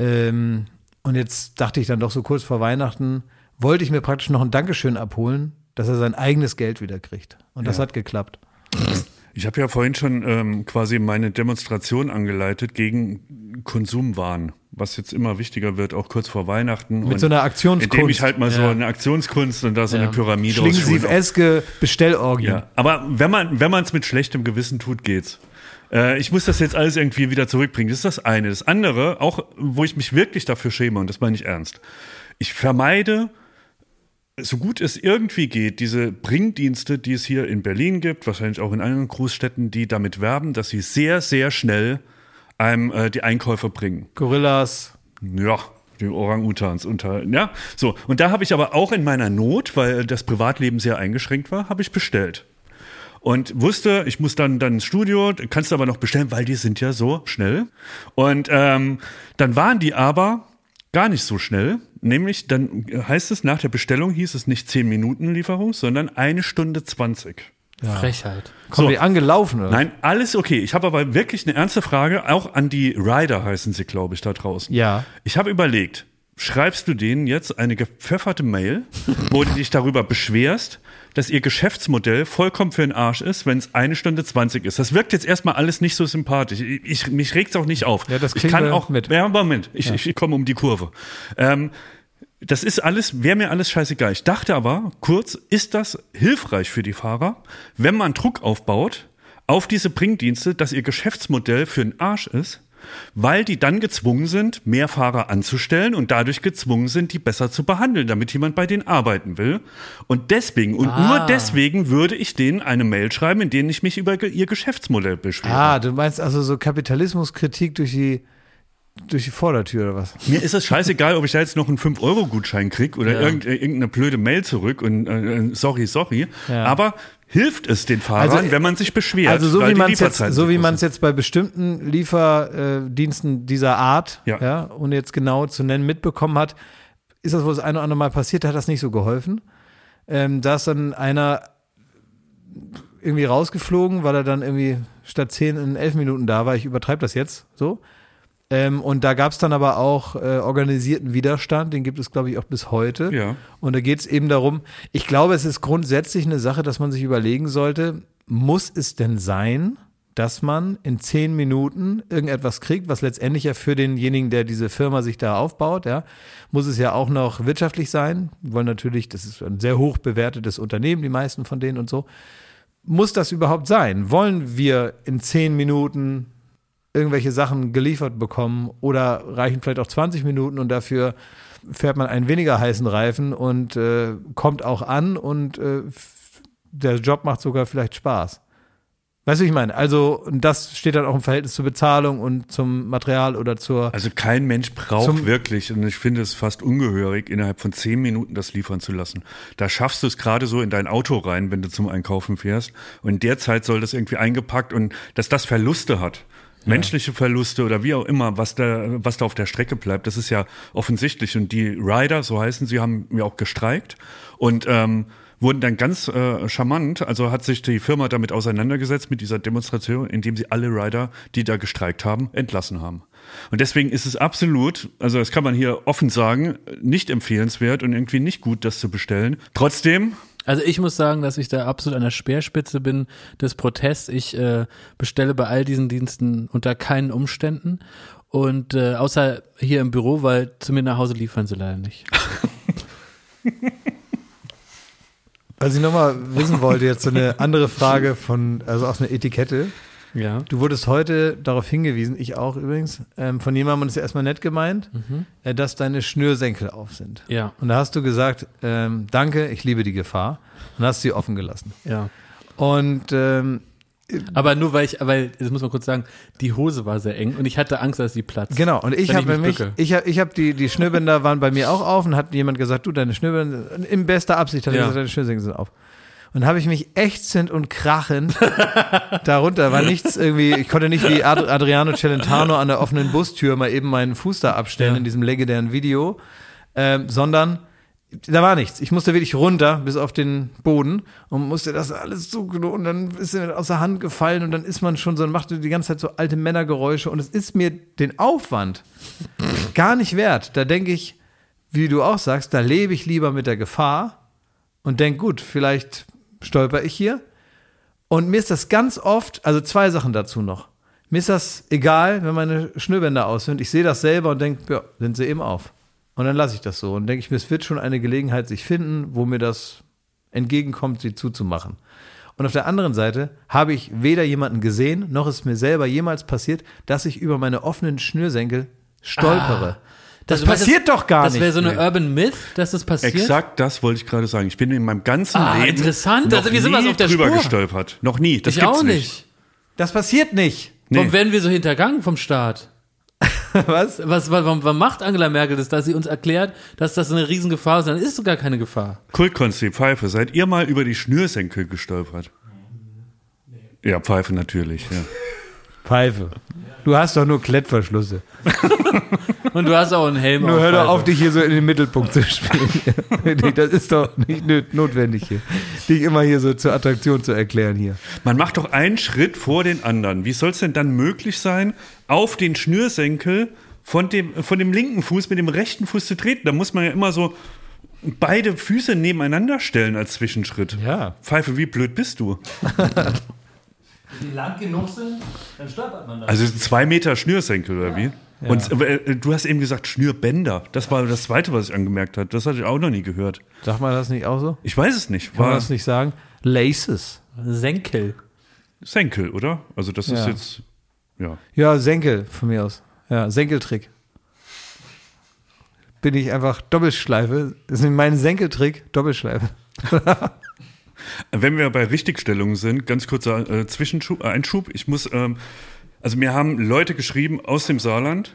Ähm, und jetzt dachte ich dann doch so kurz vor Weihnachten, wollte ich mir praktisch noch ein Dankeschön abholen, dass er sein eigenes Geld wieder kriegt. Und das Ja. hat geklappt. Ich habe ja vorhin schon ähm, quasi meine Demonstration angeleitet gegen Konsumwahn, was jetzt immer wichtiger wird, auch kurz vor Weihnachten. Mit so einer Aktionskunst. Indem ich halt mal so Ja. eine Aktionskunst und da so Ja. eine Pyramide auf- Schlingensief-eske Bestellorgien. Ja, aber wenn man wenn man es mit schlechtem Gewissen tut, geht's. Äh, ich muss das jetzt alles irgendwie wieder zurückbringen. Das ist das eine. Das andere, auch wo ich mich wirklich dafür schäme, und das meine ich ernst. Ich vermeide, so gut es irgendwie geht, diese Bringdienste, die es hier in Berlin gibt, wahrscheinlich auch in anderen Großstädten, die damit werben, dass sie sehr, sehr schnell einem äh, die Einkäufe bringen. Gorillas. Ja, die Orang-Utans unter, ja, so. Und da habe ich aber auch in meiner Not, weil das Privatleben sehr eingeschränkt war, habe ich bestellt. Und wusste, ich muss dann, dann ins Studio, kannst du aber noch bestellen, weil die sind ja so schnell. Und ähm, dann waren die aber gar nicht so schnell. Nämlich, dann heißt es, nach der Bestellung hieß es nicht 10 Minuten Lieferung, sondern eine Stunde 20. Frechheit. Kommen So. die angelaufen, oder? Nein, alles okay. Ich habe aber wirklich eine ernste Frage, auch an die Rider heißen sie, glaube ich, da draußen. Ja. Ich habe überlegt, schreibst du denen jetzt eine gepfefferte Mail, wo du dich darüber beschwerst, dass ihr Geschäftsmodell vollkommen für den Arsch ist, wenn es eine Stunde 20 ist. Das wirkt jetzt erstmal alles nicht so sympathisch. Ich, ich, mich regt's auch nicht auf. Ja, das ich kann auch mit. Ja, Moment, ich, ich, ich komme um die Kurve. Ähm, das ist alles, wäre mir alles scheißegal. Ich dachte aber, kurz, ist das hilfreich für die Fahrer, wenn man Druck aufbaut auf diese Bringdienste, dass ihr Geschäftsmodell für den Arsch ist? Weil die dann gezwungen sind, mehr Fahrer anzustellen und dadurch gezwungen sind, die besser zu behandeln, damit jemand bei denen arbeiten will. Und deswegen, und Ah. nur deswegen würde ich denen eine Mail schreiben, in denen ich mich über ihr Geschäftsmodell beschwere. Ah, du meinst also so Kapitalismuskritik durch die, durch die Vordertür oder was? Mir ist es scheißegal, ob ich da jetzt noch einen 5-Euro-Gutschein krieg oder Ja. irgend, äh, irgendeine blöde Mail zurück und äh, sorry, sorry. Ja. Aber hilft es den Fahrern, Also, wenn man sich beschwert? Also so wie man es jetzt, so wie groß man es sind? jetzt bei bestimmten Lieferdiensten dieser Art, Ja. ja. ohne jetzt genau zu nennen, mitbekommen hat, ist das wohl das eine oder andere Mal passiert, hat das nicht so geholfen. Ähm, da ist dann einer irgendwie rausgeflogen, weil er dann irgendwie statt 10 in 11 Minuten da war. Ich übertreibe das jetzt so. Ähm, und da gab es dann aber auch äh, organisierten Widerstand, den gibt es, glaube ich, auch bis heute. Ja. Und da geht es eben darum, ich glaube, es ist grundsätzlich eine Sache, dass man sich überlegen sollte, muss es denn sein, dass man in zehn Minuten irgendetwas kriegt, was letztendlich ja für denjenigen, der diese Firma sich da aufbaut, ja, muss es ja auch noch wirtschaftlich sein. Wollen natürlich, das ist ein sehr hoch bewertetes Unternehmen, die meisten von denen und so. Muss das überhaupt sein? Wollen wir in zehn Minuten irgendwelche Sachen geliefert bekommen oder reichen vielleicht auch 20 Minuten und dafür fährt man einen weniger heißen Reifen und äh, kommt auch an und äh, der Job macht sogar vielleicht Spaß. Weißt du, wie ich meine? Also, das steht dann auch im Verhältnis zur Bezahlung und zum Material oder zur. Also kein Mensch braucht wirklich, und ich finde es fast ungehörig, innerhalb von zehn Minuten das liefern zu lassen. Da schaffst du es gerade so in dein Auto rein, wenn du zum Einkaufen fährst. Und in der Zeit soll das irgendwie eingepackt und dass das Verluste hat. Menschliche Verluste oder wie auch immer, was da, was da auf der Strecke bleibt, das ist ja offensichtlich. Und die Rider, so heißen sie, haben ja auch gestreikt und ähm, wurden dann ganz äh, charmant, also hat sich die Firma damit auseinandergesetzt mit dieser Demonstration, indem sie alle Rider, die da gestreikt haben, entlassen haben. Und deswegen ist es absolut, also das kann man hier offen sagen, nicht empfehlenswert und irgendwie nicht gut, das zu bestellen. Trotzdem, Also ich muss sagen, dass ich da absolut an der Speerspitze bin des Protests. Ich äh, bestelle bei all diesen Diensten unter keinen Umständen. Und äh, außer hier im Büro, weil zu mir nach Hause liefern sie leider nicht. Was ich nochmal wissen wollte, jetzt so eine andere Frage von, also aus einer Etikette. Ja. Du wurdest heute darauf hingewiesen, ich auch übrigens, ähm, von jemandem, und das ist ja erstmal nett gemeint, äh, dass deine Schnürsenkel auf sind. Ja, Und da hast du gesagt, ähm, danke, ich liebe die Gefahr. Und hast sie offen gelassen. ja. Und ähm, Aber nur weil ich, weil, das muss man kurz sagen, die Hose war sehr eng und ich hatte Angst, dass sie platzt. genau, und ich habe nämlich, bücke. ich habe ich hab die, die Schnürbänder waren bei mir auch auf und hat jemand gesagt, du, deine Schnürbänder, in bester Absicht hat Ja. gesagt, deine Schnürsenkel sind auf. Und habe ich mich ächzend und krachend darunter, war nichts irgendwie, ich konnte nicht wie Ad Adriano Celentano an der offenen Bustür mal eben meinen Fuß da abstellen Ja. in diesem legendären Video, ähm, sondern da war nichts. Ich musste wirklich runter bis auf den Boden und musste das alles so und dann ist er aus der Hand gefallen und dann ist man schon so und macht die ganze Zeit so alte Männergeräusche und es ist mir den Aufwand gar nicht wert. Da denke ich, wie du auch sagst, da lebe ich lieber mit der Gefahr und denke, gut, vielleicht stolper ich hier. Und mir ist das ganz oft, also zwei Sachen dazu noch. Mir ist das egal, wenn meine Schnürbänder aus sind. Ich sehe das selber und denke, ja, sind sie eben auf. Und dann lasse ich das so und denke ich mir, es wird schon eine Gelegenheit sich finden, wo mir das entgegenkommt, sie zuzumachen. Und auf der anderen Seite habe ich weder jemanden gesehen, noch ist mir selber jemals passiert, dass ich über meine offenen Schnürsenkel stolpere. Das Also, meinst, passiert doch gar das nicht. wäre so eine Urban Myth, dass das passiert. exakt das wollte ich gerade sagen. Ich bin in meinem ganzen Ah, Leben interessant. noch Also wir sind nie was auf der drüber Spur. gestolpert. Noch nie. Das ich gibt's auch nicht. Das passiert nicht. Nee. Warum werden wir so hintergangen vom Staat? Was? Was, warum, warum macht Angela Merkel das, dass sie uns erklärt, dass das eine Riesengefahr ist? Dann ist es gar keine Gefahr. Kultkonsti, Pfeife, seid ihr mal über die Schnürsenkel gestolpert? Ja, Pfeife natürlich, ja. Pfeife. Du hast doch nur Klettverschlüsse. Und du hast auch einen Helm Nur auf, hör doch auf, dich hier so in den Mittelpunkt zu spielen. das ist doch nicht notwendig hier. Dich immer hier so zur Attraktion zu erklären hier. Man macht doch einen Schritt vor den anderen. Wie soll es denn dann möglich sein, auf den Schnürsenkel von dem, von dem linken Fuß mit dem rechten Fuß zu treten. Da muss man ja immer so beide Füße nebeneinander stellen als Zwischenschritt. Ja. Pfeife, wie blöd bist du? die lang genug sind, dann stolpert man da. Also zwei Meter Schnürsenkel oder wie? Und äh, du hast eben gesagt Schnürbänder. Das war das Zweite, was ich angemerkt habe. Das hatte ich auch noch nie gehört. Sagt man das nicht auch so? Ich weiß es nicht. Kann man War das nicht sagen? Laces. Senkel. Senkel, oder? Also das ist Ja. jetzt ja. Ja, Senkel von mir aus. Ja, Senkeltrick. Bin ich einfach Doppelschleife. Das ist mein Senkeltrick, Doppelschleife. Wenn wir bei Richtigstellungen sind, ganz kurzer äh, Zwischenschub, äh, Einschub. Ich muss, ähm, also mir haben Leute geschrieben aus dem Saarland.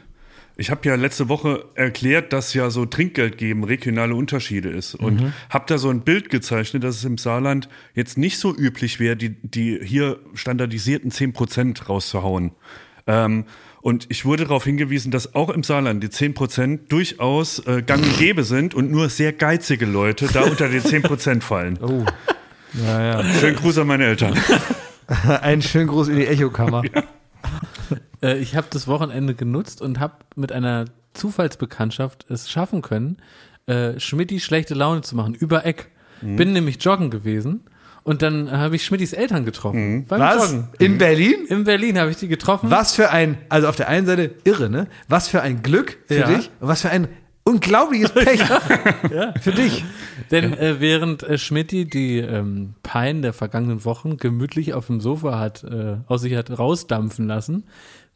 Ich habe ja letzte Woche erklärt, dass ja so Trinkgeld geben regionale Unterschiede ist und Mhm. habe da so ein Bild gezeichnet, dass es im Saarland jetzt nicht so üblich wäre, die, die hier standardisierten 10% rauszuhauen. Ähm, und ich wurde darauf hingewiesen, dass auch im Saarland die 10% durchaus äh, gang und gäbe sind und nur sehr geizige Leute da unter die 10% fallen. Oh. Ja, ja. Schönen Gruß an meine Eltern. Einen schönen Gruß in die Echokammer. Äh, ich habe das Wochenende genutzt und habe mit einer Zufallsbekanntschaft es schaffen können, äh, Schmidti schlechte Laune zu machen, über Eck. Mhm. Bin nämlich joggen gewesen und dann habe ich Schmidtis Eltern getroffen. Beim Mhm. Was? Joggen. In Berlin? In Berlin habe ich die getroffen. Was für ein, also auf der einen Seite irre, ne? Was für ein Glück für Ja. dich und was für ein unglaubliches Pech. Für dich. Denn äh, während äh, Schmidti die ähm, Pein der vergangenen Wochen gemütlich auf dem Sofa hat, äh, aus sich hat rausdampfen lassen,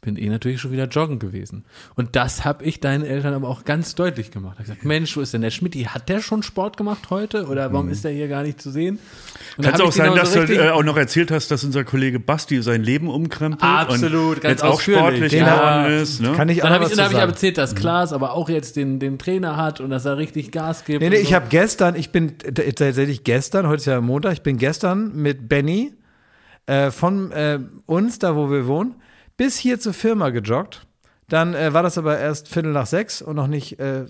bin ich natürlich schon wieder joggen gewesen. Und das habe ich deinen Eltern aber auch ganz deutlich gemacht. Ich gesagt, Mensch, wo ist denn der Schmidti? Hat der schon Sport gemacht heute? Oder warum ist der hier gar nicht zu sehen? Kann es auch sein, genau dass so du äh, auch noch erzählt hast, dass unser Kollege Basti sein Leben umkrempelt Absolut, und ganz jetzt auch sportlich hat- ist. Ne? Kann ich auch Dann noch habe ich, dann hab ich erzählt, dass Klaas aber auch jetzt den, den Trainer hat und dass er richtig Gas gibt. Nee, nee, so. ich habe gestern, ich bin tatsächlich gestern, heute ist ja Montag, ich bin gestern mit Benny äh, von äh, uns, da wo wir wohnen, bis hier zur Firma gejoggt. Dann äh, war das aber erst Viertel nach sechs und noch nicht äh,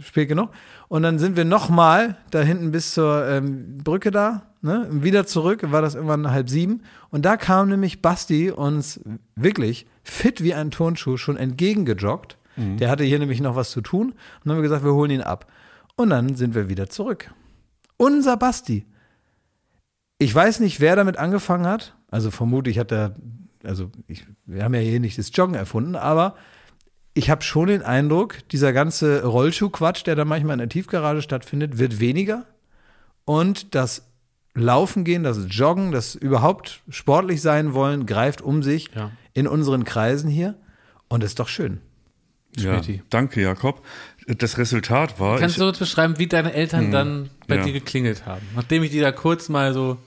spät genug. Und dann sind wir nochmal da hinten bis zur ähm, Brücke da, ne? wieder zurück, war das irgendwann halb sieben. Und da kam nämlich Basti uns wirklich fit wie ein Turnschuh schon entgegengejoggt. Der hatte hier nämlich noch was zu tun. Und dann haben wir gesagt, wir holen ihn ab. Und dann sind wir wieder zurück. Unser Basti. Ich weiß nicht, wer damit angefangen hat. Also vermutlich hat er, also ich, wir haben ja hier nicht das Joggen erfunden, aber ich habe schon den Eindruck, dieser ganze Rollschuhquatsch, der da manchmal in der Tiefgarage stattfindet, wird weniger. Und das Laufen gehen, das Joggen, das überhaupt sportlich sein wollen, greift um sich Ja. in unseren Kreisen hier. Und das ist doch schön. ja, Späti. danke, Jakob. Das Resultat war, Kannst ich, du uns beschreiben, wie deine Eltern dann bei ja. dir geklingelt haben? Nachdem ich die da kurz mal so,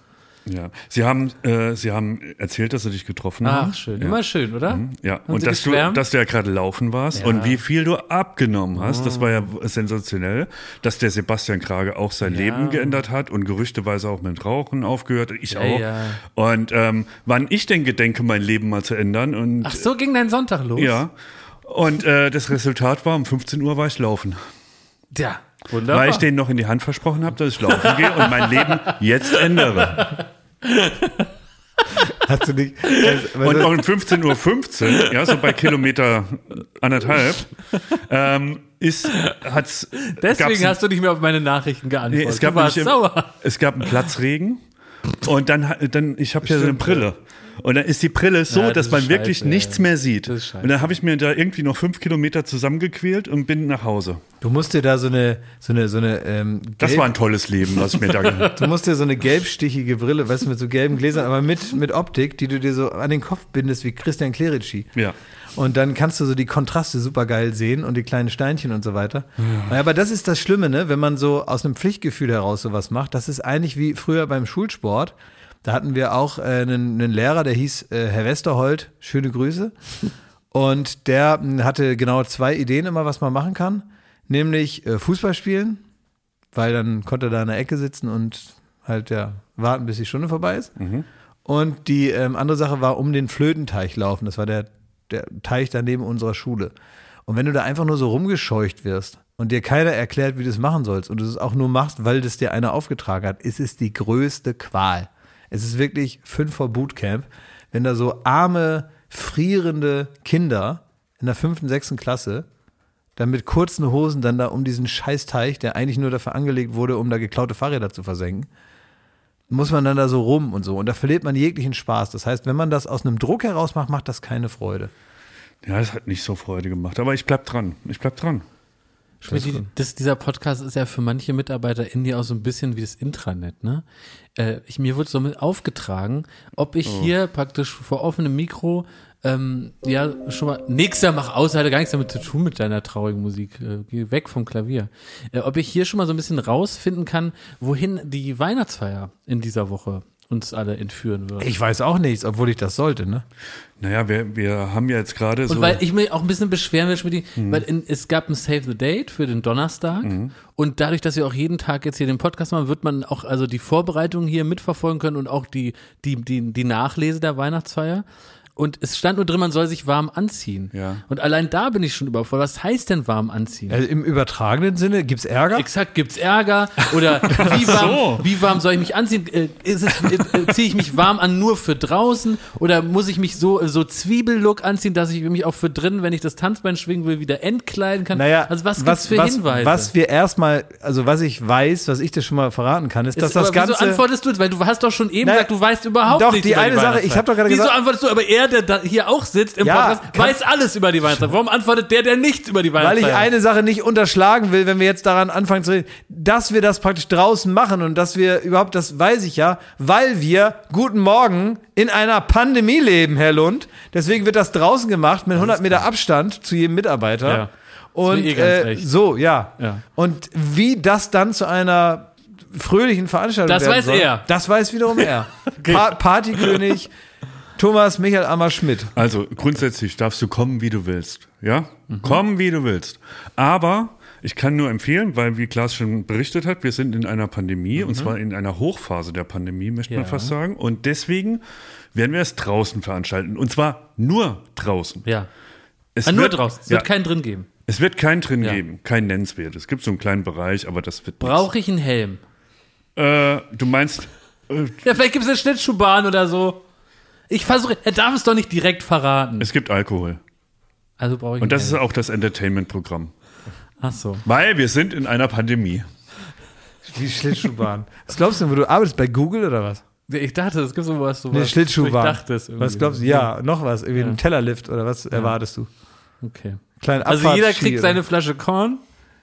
ja, sie haben, äh, sie haben erzählt, dass sie dich getroffen haben. ach schön, ja. immer schön, oder? Mhm, Ja, Haben und sie dass du, dass du ja gerade laufen warst Ja. und wie viel du abgenommen hast, das war ja sensationell, dass der Sebastian Krage auch sein Leben geändert hat und gerüchteweise auch mit Rauchen aufgehört, ich Ja, auch. ja. Und ähm, wann ich denn gedenke, mein Leben mal zu ändern und Ach, so ging dein Sonntag los? ja. Und äh, das Resultat war, um 15 Uhr war ich laufen. Ja, wunderbar. Weil ich denen noch in die Hand versprochen habe, dass ich laufen gehe und mein Leben jetzt ändere. Hast du nicht? Also, Und um 15.15 Uhr, ja, so bei Kilometer anderthalb, ähm, ist, hat's, Deswegen hast du nicht mehr auf meine Nachrichten geantwortet. Nee, es gab du warst nämlich sauer. es gab einen Platzregen und dann, dann ich habe ja so eine Brille. Und dann ist die Brille so, Ja, das dass man wirklich scheiße, nichts ja. mehr sieht. Und dann habe ich mir da irgendwie noch fünf Kilometer zusammengequält und bin nach Hause. Du musst dir da so eine, so eine, so eine, ähm, Das war ein tolles Leben, was ich mir da gemacht Du musst dir so eine gelbstichige Brille, weißt du, mit so gelben Gläsern, aber mit, mit Optik, die du dir so an den Kopf bindest wie Christian Clerici. Ja. Und dann kannst du so die Kontraste super geil sehen und die kleinen Steinchen und so weiter. Ja. Aber das ist das Schlimme, ne? wenn man so aus einem Pflichtgefühl heraus sowas macht. Das ist eigentlich wie früher beim Schulsport. Da hatten wir auch äh, einen, einen Lehrer, der hieß äh, Herr Westerhold. Schöne Grüße. Und der mh, hatte genau zwei Ideen immer, was man machen kann. Nämlich äh, Fußball spielen, weil dann konnte er da in der Ecke sitzen und halt ja warten, bis die Stunde vorbei ist. Und die ähm, andere Sache war um den Flötenteich laufen. Das war der, der Teich daneben unserer Schule. Und wenn du da einfach nur so rumgescheucht wirst und dir keiner erklärt, wie du es machen sollst und du es auch nur machst, weil das dir einer aufgetragen hat, ist es die größte Qual. Es ist wirklich fünf vor Bootcamp, wenn da so arme, frierende Kinder in der fünften, sechsten Klasse dann mit kurzen Hosen dann da um diesen Scheißteich, der eigentlich nur dafür angelegt wurde, um da geklaute Fahrräder zu versenken, muss man dann da so rum und so. Und da verliert man jeglichen Spaß. Das heißt, wenn man das aus einem Druck heraus macht, macht das keine Freude. Ja, das hat nicht so Freude gemacht. Aber ich bleib dran. Ich bleib dran. Schmidt, das, dieser Podcast ist ja für manche Mitarbeiter in dir auch so ein bisschen wie das Intranet, ne? Äh, ich, mir wurde so mit aufgetragen, ob ich oh. hier praktisch vor offenem Mikro ähm, ja, schon mal, nix da mach aus, hatte gar nichts damit zu tun mit deiner traurigen Musik. Äh, geh weg vom Klavier. Äh, ob ich hier schon mal so ein bisschen rausfinden kann, wohin die Weihnachtsfeier in dieser Woche uns alle entführen wird. Ich weiß auch nichts, obwohl ich das sollte, ne? Naja, wir, wir haben ja jetzt gerade so. Und weil ich mich auch ein bisschen beschweren will, Schmidt, mhm. weil in, es gab ein Save the Date für den Donnerstag mhm. und dadurch, dass wir auch jeden Tag jetzt hier den Podcast machen, wird man auch also die Vorbereitungen hier mitverfolgen können und auch die, die, die, die Nachlese der Weihnachtsfeier und es stand nur drin, man soll sich warm anziehen. Ja. Und allein da bin ich schon überfordert. Was heißt denn warm anziehen? Also Im übertragenen Sinne gibt's Ärger? Exakt, gibt's Ärger? Oder wie warm, so. wie warm soll ich mich anziehen? Äh, es, äh, ziehe ich mich warm an nur für draußen? Oder muss ich mich so, so Zwiebellook anziehen, dass ich mich auch für drinnen, wenn ich das Tanzbein schwingen will, wieder entkleiden kann? Naja, also was, was gibt's für was, Hinweise? Was wir erstmal, also was ich weiß, was ich dir schon mal verraten kann, ist, ist dass das Ganze. Wieso antwortest du jetzt? Weil du hast doch schon eben naja, gesagt, du weißt überhaupt doch, nichts die eine Sache, ich habe doch gerade gesagt. Wieso antwortest du? Aber er, der da hier auch sitzt im ja, Podcast, weiß alles über die Weihnachtszeit. Warum antwortet der, der nichts über die Weihnachtszeit? Weil ich eine Sache nicht unterschlagen will, wenn wir jetzt daran anfangen zu reden, dass wir das praktisch draußen machen und dass wir überhaupt, das weiß ich ja, weil wir, guten Morgen, in einer Pandemie leben, Herr Lund. Deswegen wird das draußen gemacht mit 100 Meter Abstand zu jedem Mitarbeiter. Ja. Und eh äh, so, ja. ja. Und wie das dann zu einer fröhlichen Veranstaltung Das weiß soll, er. Das weiß wiederum er. okay. pa Partykönig, Thomas Michael Ammer Schmidt. Also grundsätzlich darfst du kommen, wie du willst. Ja? Mhm. Kommen, wie du willst. Aber ich kann nur empfehlen, weil wie Klaas schon berichtet hat, wir sind in einer Pandemie mhm. und zwar in einer Hochphase der Pandemie, möchte ja. man fast sagen. Und deswegen werden wir es draußen veranstalten. Und zwar nur draußen. Ja. Es ah, nur wird, draußen. Es wird keinen drin geben. Es wird keinen drin ja. geben, kein nennenswert. Es gibt so einen kleinen Bereich, aber das wird. Brauche ich einen Helm? Äh, du meinst. Äh, ja, vielleicht gibt es eine Schlittschuhbahn oder so. Ich versuche, er darf es doch nicht direkt verraten. Es gibt Alkohol. Also brauche ich Und das ist auch das Entertainment-Programm. Ach so. Weil wir sind in einer Pandemie. Wie Schlittschuhbahn. was glaubst du, wo du arbeitest bei Google oder was? Ich dachte, es gibt sowas. sowas nee, Schlittschuhbahn. Ich dachte es Was glaubst du? Ja, noch was. Irgendwie ja. ein Tellerlift oder was ja. erwartest du? Okay. Kleinen also jeder kriegt seine Flasche Korn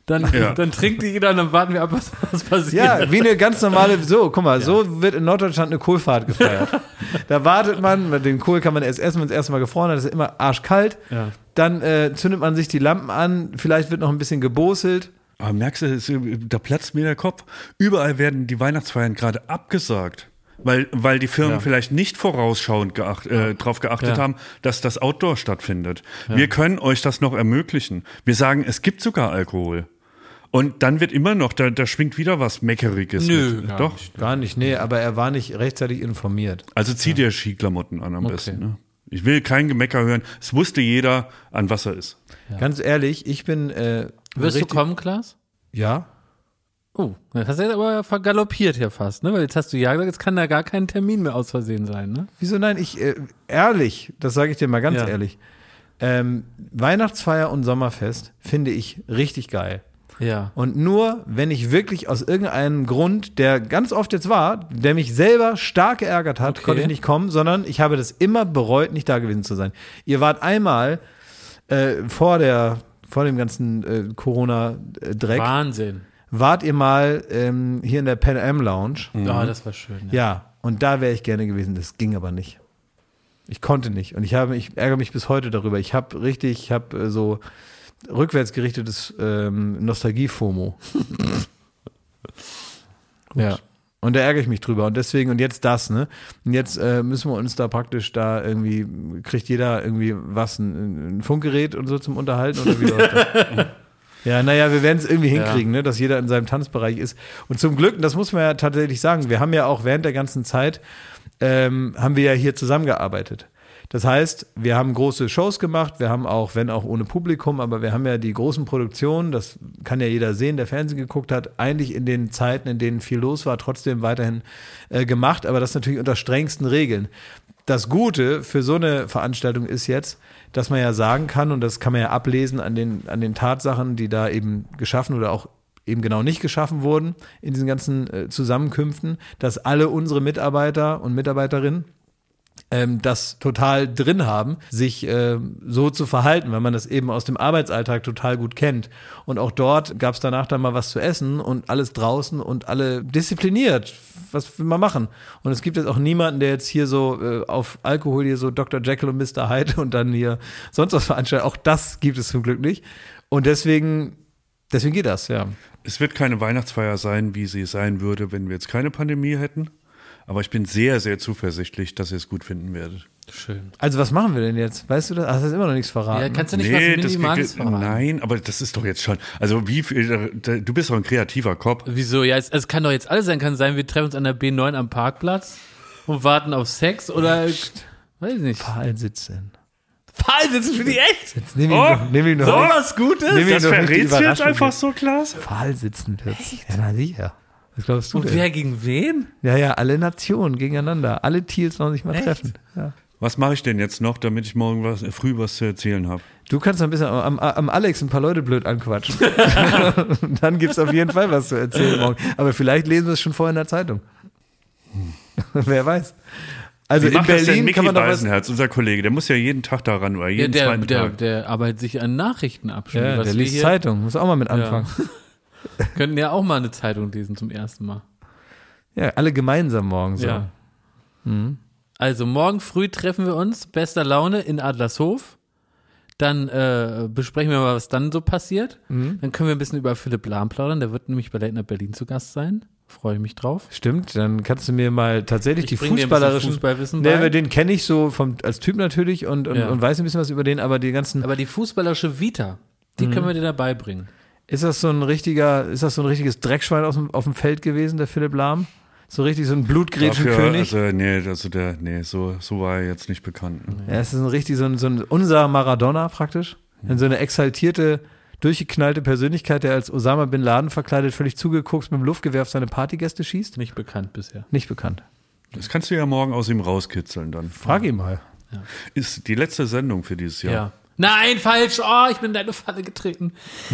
dann, ja. dann trinkt die jeder und dann warten wir ab, was, was passiert. Ja, wie eine ganz normale, so, guck mal, ja. so wird in Norddeutschland eine Kohlfahrt gefeiert. da wartet man, den Kohl kann man erst essen, wenn es erstmal gefroren hat, das ist immer arschkalt. Ja. Dann äh, zündet man sich die Lampen an, vielleicht wird noch ein bisschen geboselt. Aber merkst du, da platzt mir der Kopf. Überall werden die Weihnachtsfeiern gerade abgesagt. Weil, weil die Firmen ja. vielleicht nicht vorausschauend geacht, äh, darauf geachtet ja. haben, dass das Outdoor stattfindet. Ja. Wir können euch das noch ermöglichen. Wir sagen, es gibt sogar Alkohol. Und dann wird immer noch, da, da schwingt wieder was Meckeriges. Nö, mit. Gar Doch. Nicht, gar nicht, nee, aber er war nicht rechtzeitig informiert. Also zieh dir Skiklamotten an am okay. besten. Ne? Ich will kein Gemecker hören. Es wusste jeder, an was er ist. Ja. Ganz ehrlich, ich bin. Äh, Wirst du kommen, Klaas? Ja. Oh, das hast du jetzt aber vergaloppiert hier fast, ne? Weil jetzt hast du ja gesagt, jetzt kann da gar kein Termin mehr aus Versehen sein, ne? Wieso nein? Ich, äh, ehrlich, das sage ich dir mal ganz ja. ehrlich. Ähm, Weihnachtsfeier und Sommerfest finde ich richtig geil. Ja. Und nur, wenn ich wirklich aus irgendeinem Grund, der ganz oft jetzt war, der mich selber stark geärgert hat, okay. konnte ich nicht kommen, sondern ich habe das immer bereut, nicht da gewesen zu sein. Ihr wart einmal äh, vor der, vor dem ganzen äh, Corona-Dreck. Wahnsinn. Wart ihr mal ähm, hier in der Pan Am Lounge? Mhm. Oh, das war schön. Ja, ja und da wäre ich gerne gewesen. Das ging aber nicht. Ich konnte nicht. Und ich habe, ich ärgere mich bis heute darüber. Ich habe richtig, ich habe äh, so rückwärtsgerichtetes ähm, Nostalgie-FOMO. ja. Und da ärgere ich mich drüber. Und deswegen, und jetzt das, ne? Und jetzt äh, müssen wir uns da praktisch da irgendwie, kriegt jeder irgendwie was, ein, ein Funkgerät und so zum Unterhalten oder wie läuft das? Ja, naja, wir werden es irgendwie hinkriegen, ja. ne, dass jeder in seinem Tanzbereich ist. Und zum Glück, das muss man ja tatsächlich sagen, wir haben ja auch während der ganzen Zeit, ähm, haben wir ja hier zusammengearbeitet. Das heißt, wir haben große Shows gemacht, wir haben auch, wenn auch ohne Publikum, aber wir haben ja die großen Produktionen, das kann ja jeder sehen, der Fernsehen geguckt hat, eigentlich in den Zeiten, in denen viel los war, trotzdem weiterhin äh, gemacht, aber das natürlich unter strengsten Regeln. das Gute für so eine Veranstaltung ist jetzt, dass man ja sagen kann, und das kann man ja ablesen an den, an den Tatsachen, die da eben geschaffen oder auch eben genau nicht geschaffen wurden in diesen ganzen äh, Zusammenkünften, dass alle unsere Mitarbeiter und Mitarbeiterinnen ähm, das total drin haben, sich äh, so zu verhalten, weil man das eben aus dem Arbeitsalltag total gut kennt. Und auch dort gab es danach dann mal was zu essen und alles draußen und alle diszipliniert. Was will man machen? Und es gibt jetzt auch niemanden, der jetzt hier so äh, auf Alkohol hier so Dr. Jekyll und Mr. Hyde und dann hier sonst was veranstaltet. Auch das gibt es zum Glück nicht. Und deswegen, deswegen geht das, ja. Es wird keine Weihnachtsfeier sein, wie sie sein würde, wenn wir jetzt keine Pandemie hätten. Aber ich bin sehr, sehr zuversichtlich, dass ihr es gut finden werdet. Schön. Also was machen wir denn jetzt? Weißt du das? Hast du immer noch nichts verraten? Ja, kannst du nicht Nee, was das, Minimales verraten? nein, aber das ist doch jetzt schon. Also wie viel, du bist doch ein kreativer Kopf. Wieso? Ja, es, es kann doch jetzt alles sein. Kann sein, wir treffen uns an der B9 am Parkplatz und warten auf Sex oder weiß ich nicht. Pfahlsitzen. Pfahlsitzen für die echt? Jetzt nehm ich Oh, noch, nehm ich noch So was Gutes? nehm ich Das verrätst du jetzt einfach so, Klaas? Pfahlsitzen jetzt. Ja, na sicher. Was glaubst du Und denn? wer gegen wen? Ja, ja, alle Nationen gegeneinander. Alle Teals sollen sich mal Echt? treffen. Ja. Was mache ich denn jetzt noch, damit ich morgen was, früh was zu erzählen habe? Du kannst ein bisschen am, am Alex ein paar Leute blöd anquatschen. Dann gibt's auf jeden Fall was zu erzählen morgen. Aber vielleicht lesen wir es schon vorher in der Zeitung. Wer weiß. Also Wie in macht das denn Berlin Micky kann man doch was. Weißenherz, unser Kollege? Der muss ja jeden Tag daran oder Ja, jeden der, zweiten der, Tag. der arbeitet sich an Nachrichten ab. Ja, was der liest hier- Zeitung. Muss auch mal mit anfangen. Könnten ja auch mal eine Zeitung lesen zum ersten Mal. Ja, alle gemeinsam morgen so. Ja. Also morgen früh treffen wir uns, bester Laune in Adlershof. Dann äh, besprechen wir mal, was dann so passiert. Mhm. Dann können wir ein bisschen über Philipp Lahm plaudern. Der wird nämlich bei Late Night Berlin zu Gast sein. Freue ich mich drauf. Stimmt, dann kannst du mir mal tatsächlich Ich die fußballerischen. Fußballwissen Nee, bei. den kenne ich so vom, als Typ natürlich und, und, Ja. und weiß ein bisschen was über den, aber die ganzen. Aber die fußballerische Vita, Mhm. die können wir dir dabei bringen. Ist das so ein richtiger, ist das so ein richtiges Dreckschwein aus dem, auf dem Feld gewesen, der Philipp Lahm? So richtig so ein Blutgrätschenkönig? also, nee, also der, nee, so, so war er jetzt nicht bekannt. Ja, es ist ein richtig so ein, so ein unser Maradona praktisch. In so eine exaltierte, durchgeknallte Persönlichkeit, der als Osama Bin Laden verkleidet völlig zugeguckt mit dem Luftgewehr auf seine Partygäste schießt. Nicht bekannt bisher. Nicht bekannt. Das kannst du ja morgen aus ihm rauskitzeln dann. Frag ihn mal. Ist die letzte Sendung für dieses Ja. Nein, falsch. Oh, ich bin in deine Falle getreten.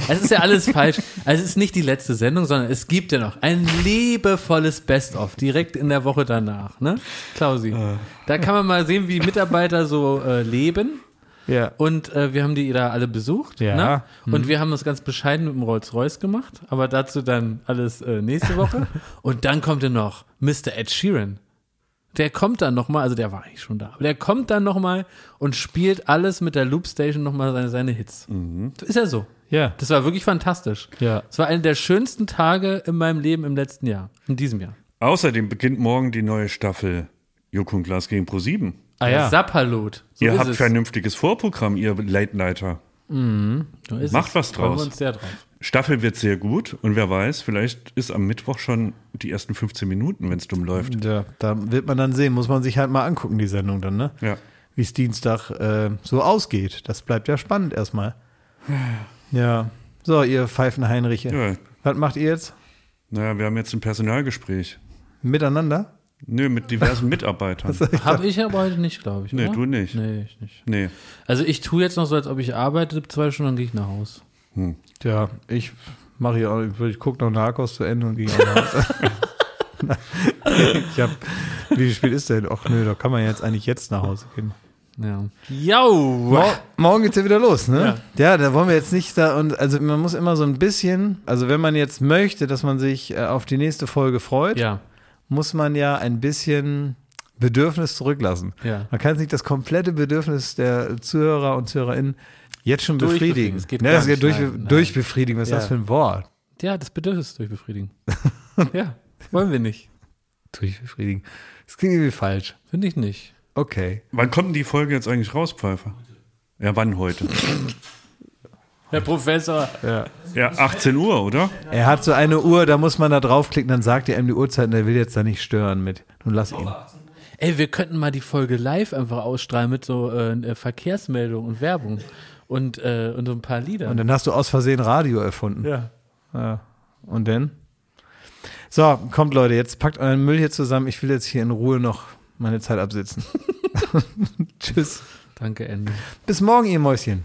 Es ist ja alles falsch. Also es ist nicht die letzte Sendung, sondern es gibt ja noch ein liebevolles Best-of direkt in der Woche danach, ne? Klausi. Da kann man mal sehen, wie Mitarbeiter so äh, leben. Ja. Und äh, wir haben die da alle besucht. Ja. Ne? Und wir haben das ganz bescheiden mit dem Rolls-Royce gemacht. Aber dazu dann alles äh, nächste Woche. Und dann kommt ja noch Mr. Ed Sheeran. Der kommt dann nochmal, also der war eigentlich schon da, aber der kommt dann nochmal und spielt alles mit der Loopstation nochmal seine, seine Hits. Ist ja so. Ja. Das war wirklich fantastisch. Ja. Es war einer der schönsten Tage in meinem Leben im letzten Jahr. In diesem Jahr. Außerdem beginnt morgen die neue Staffel Joko und Glas gegen Pro7. Ah ja. Sapperlot. So ihr habt es. vernünftiges Vorprogramm, ihr Late Nighter. So ist Macht es. was Freuen wir draus. uns sehr drauf. Staffel wird sehr gut und wer weiß, vielleicht ist am Mittwoch schon die ersten 15 Minuten, wenn es dumm läuft. Ja, da wird man dann sehen, muss man sich halt mal angucken, die Sendung dann, ne? Ja. Wie es Dienstag äh, so ausgeht. Das bleibt ja spannend erstmal. Ja. So, ihr Pfeifenheinriche. ja. Was macht ihr jetzt? Naja, wir haben jetzt ein Personalgespräch. Miteinander? Nö, mit diversen Mitarbeitern. Habe ich aber heute nicht, glaube ich. Nee, oder? du nicht. Nee, ich nicht. Nee. Also ich tue jetzt noch so, als ob ich arbeite, zwei Stunden, dann gehe ich nach Hause. Ja, ich mache hier auch, ich gucke noch Narcos zu Ende und gehe nach Hause. ich hab, wie viel Spiel ist denn? Ach nö, da kann man jetzt eigentlich jetzt nach Hause gehen. Ja. Jau! Mor morgen geht's ja wieder los, ne? Ja. da wollen wir jetzt nicht da und also man muss immer so ein bisschen, also wenn man jetzt möchte, dass man sich äh, auf die nächste Folge freut, Ja, muss man ja ein bisschen Bedürfnis zurücklassen. ja. Man kann jetzt nicht das komplette Bedürfnis der Zuhörer und Zuhörerinnen jetzt schon befriedigen. Es geht ne, gar das geht nicht. durch, Nein, durchbefriedigen. Was ist Ja. das für ein Wort? Ja, das Bedürfnis durchbefriedigen. ja, wollen wir nicht. Durchbefriedigen. Das klingt irgendwie falsch. Finde ich nicht. Okay. Wann kommt denn die Folge jetzt eigentlich raus, Pfeiffer? Ja, wann heute? Herr Professor. Ja. Ja, 18 Uhr, oder? Er hat so eine Uhr, da muss man da draufklicken, dann sagt er ihm die Uhrzeit und er will jetzt da nicht stören mit. Nun lass ihn. Ey, wir könnten mal die Folge live einfach ausstrahlen mit so äh, Verkehrsmeldung und Werbung und, äh, und so ein paar Lieder. Und dann hast du aus Versehen Radio erfunden. ja. Ja. Und dann? So, kommt Leute, jetzt packt euren Müll hier zusammen. Ich will jetzt hier in Ruhe noch meine Zeit absitzen. Tschüss. Danke, Ende. Bis morgen, ihr Mäuschen.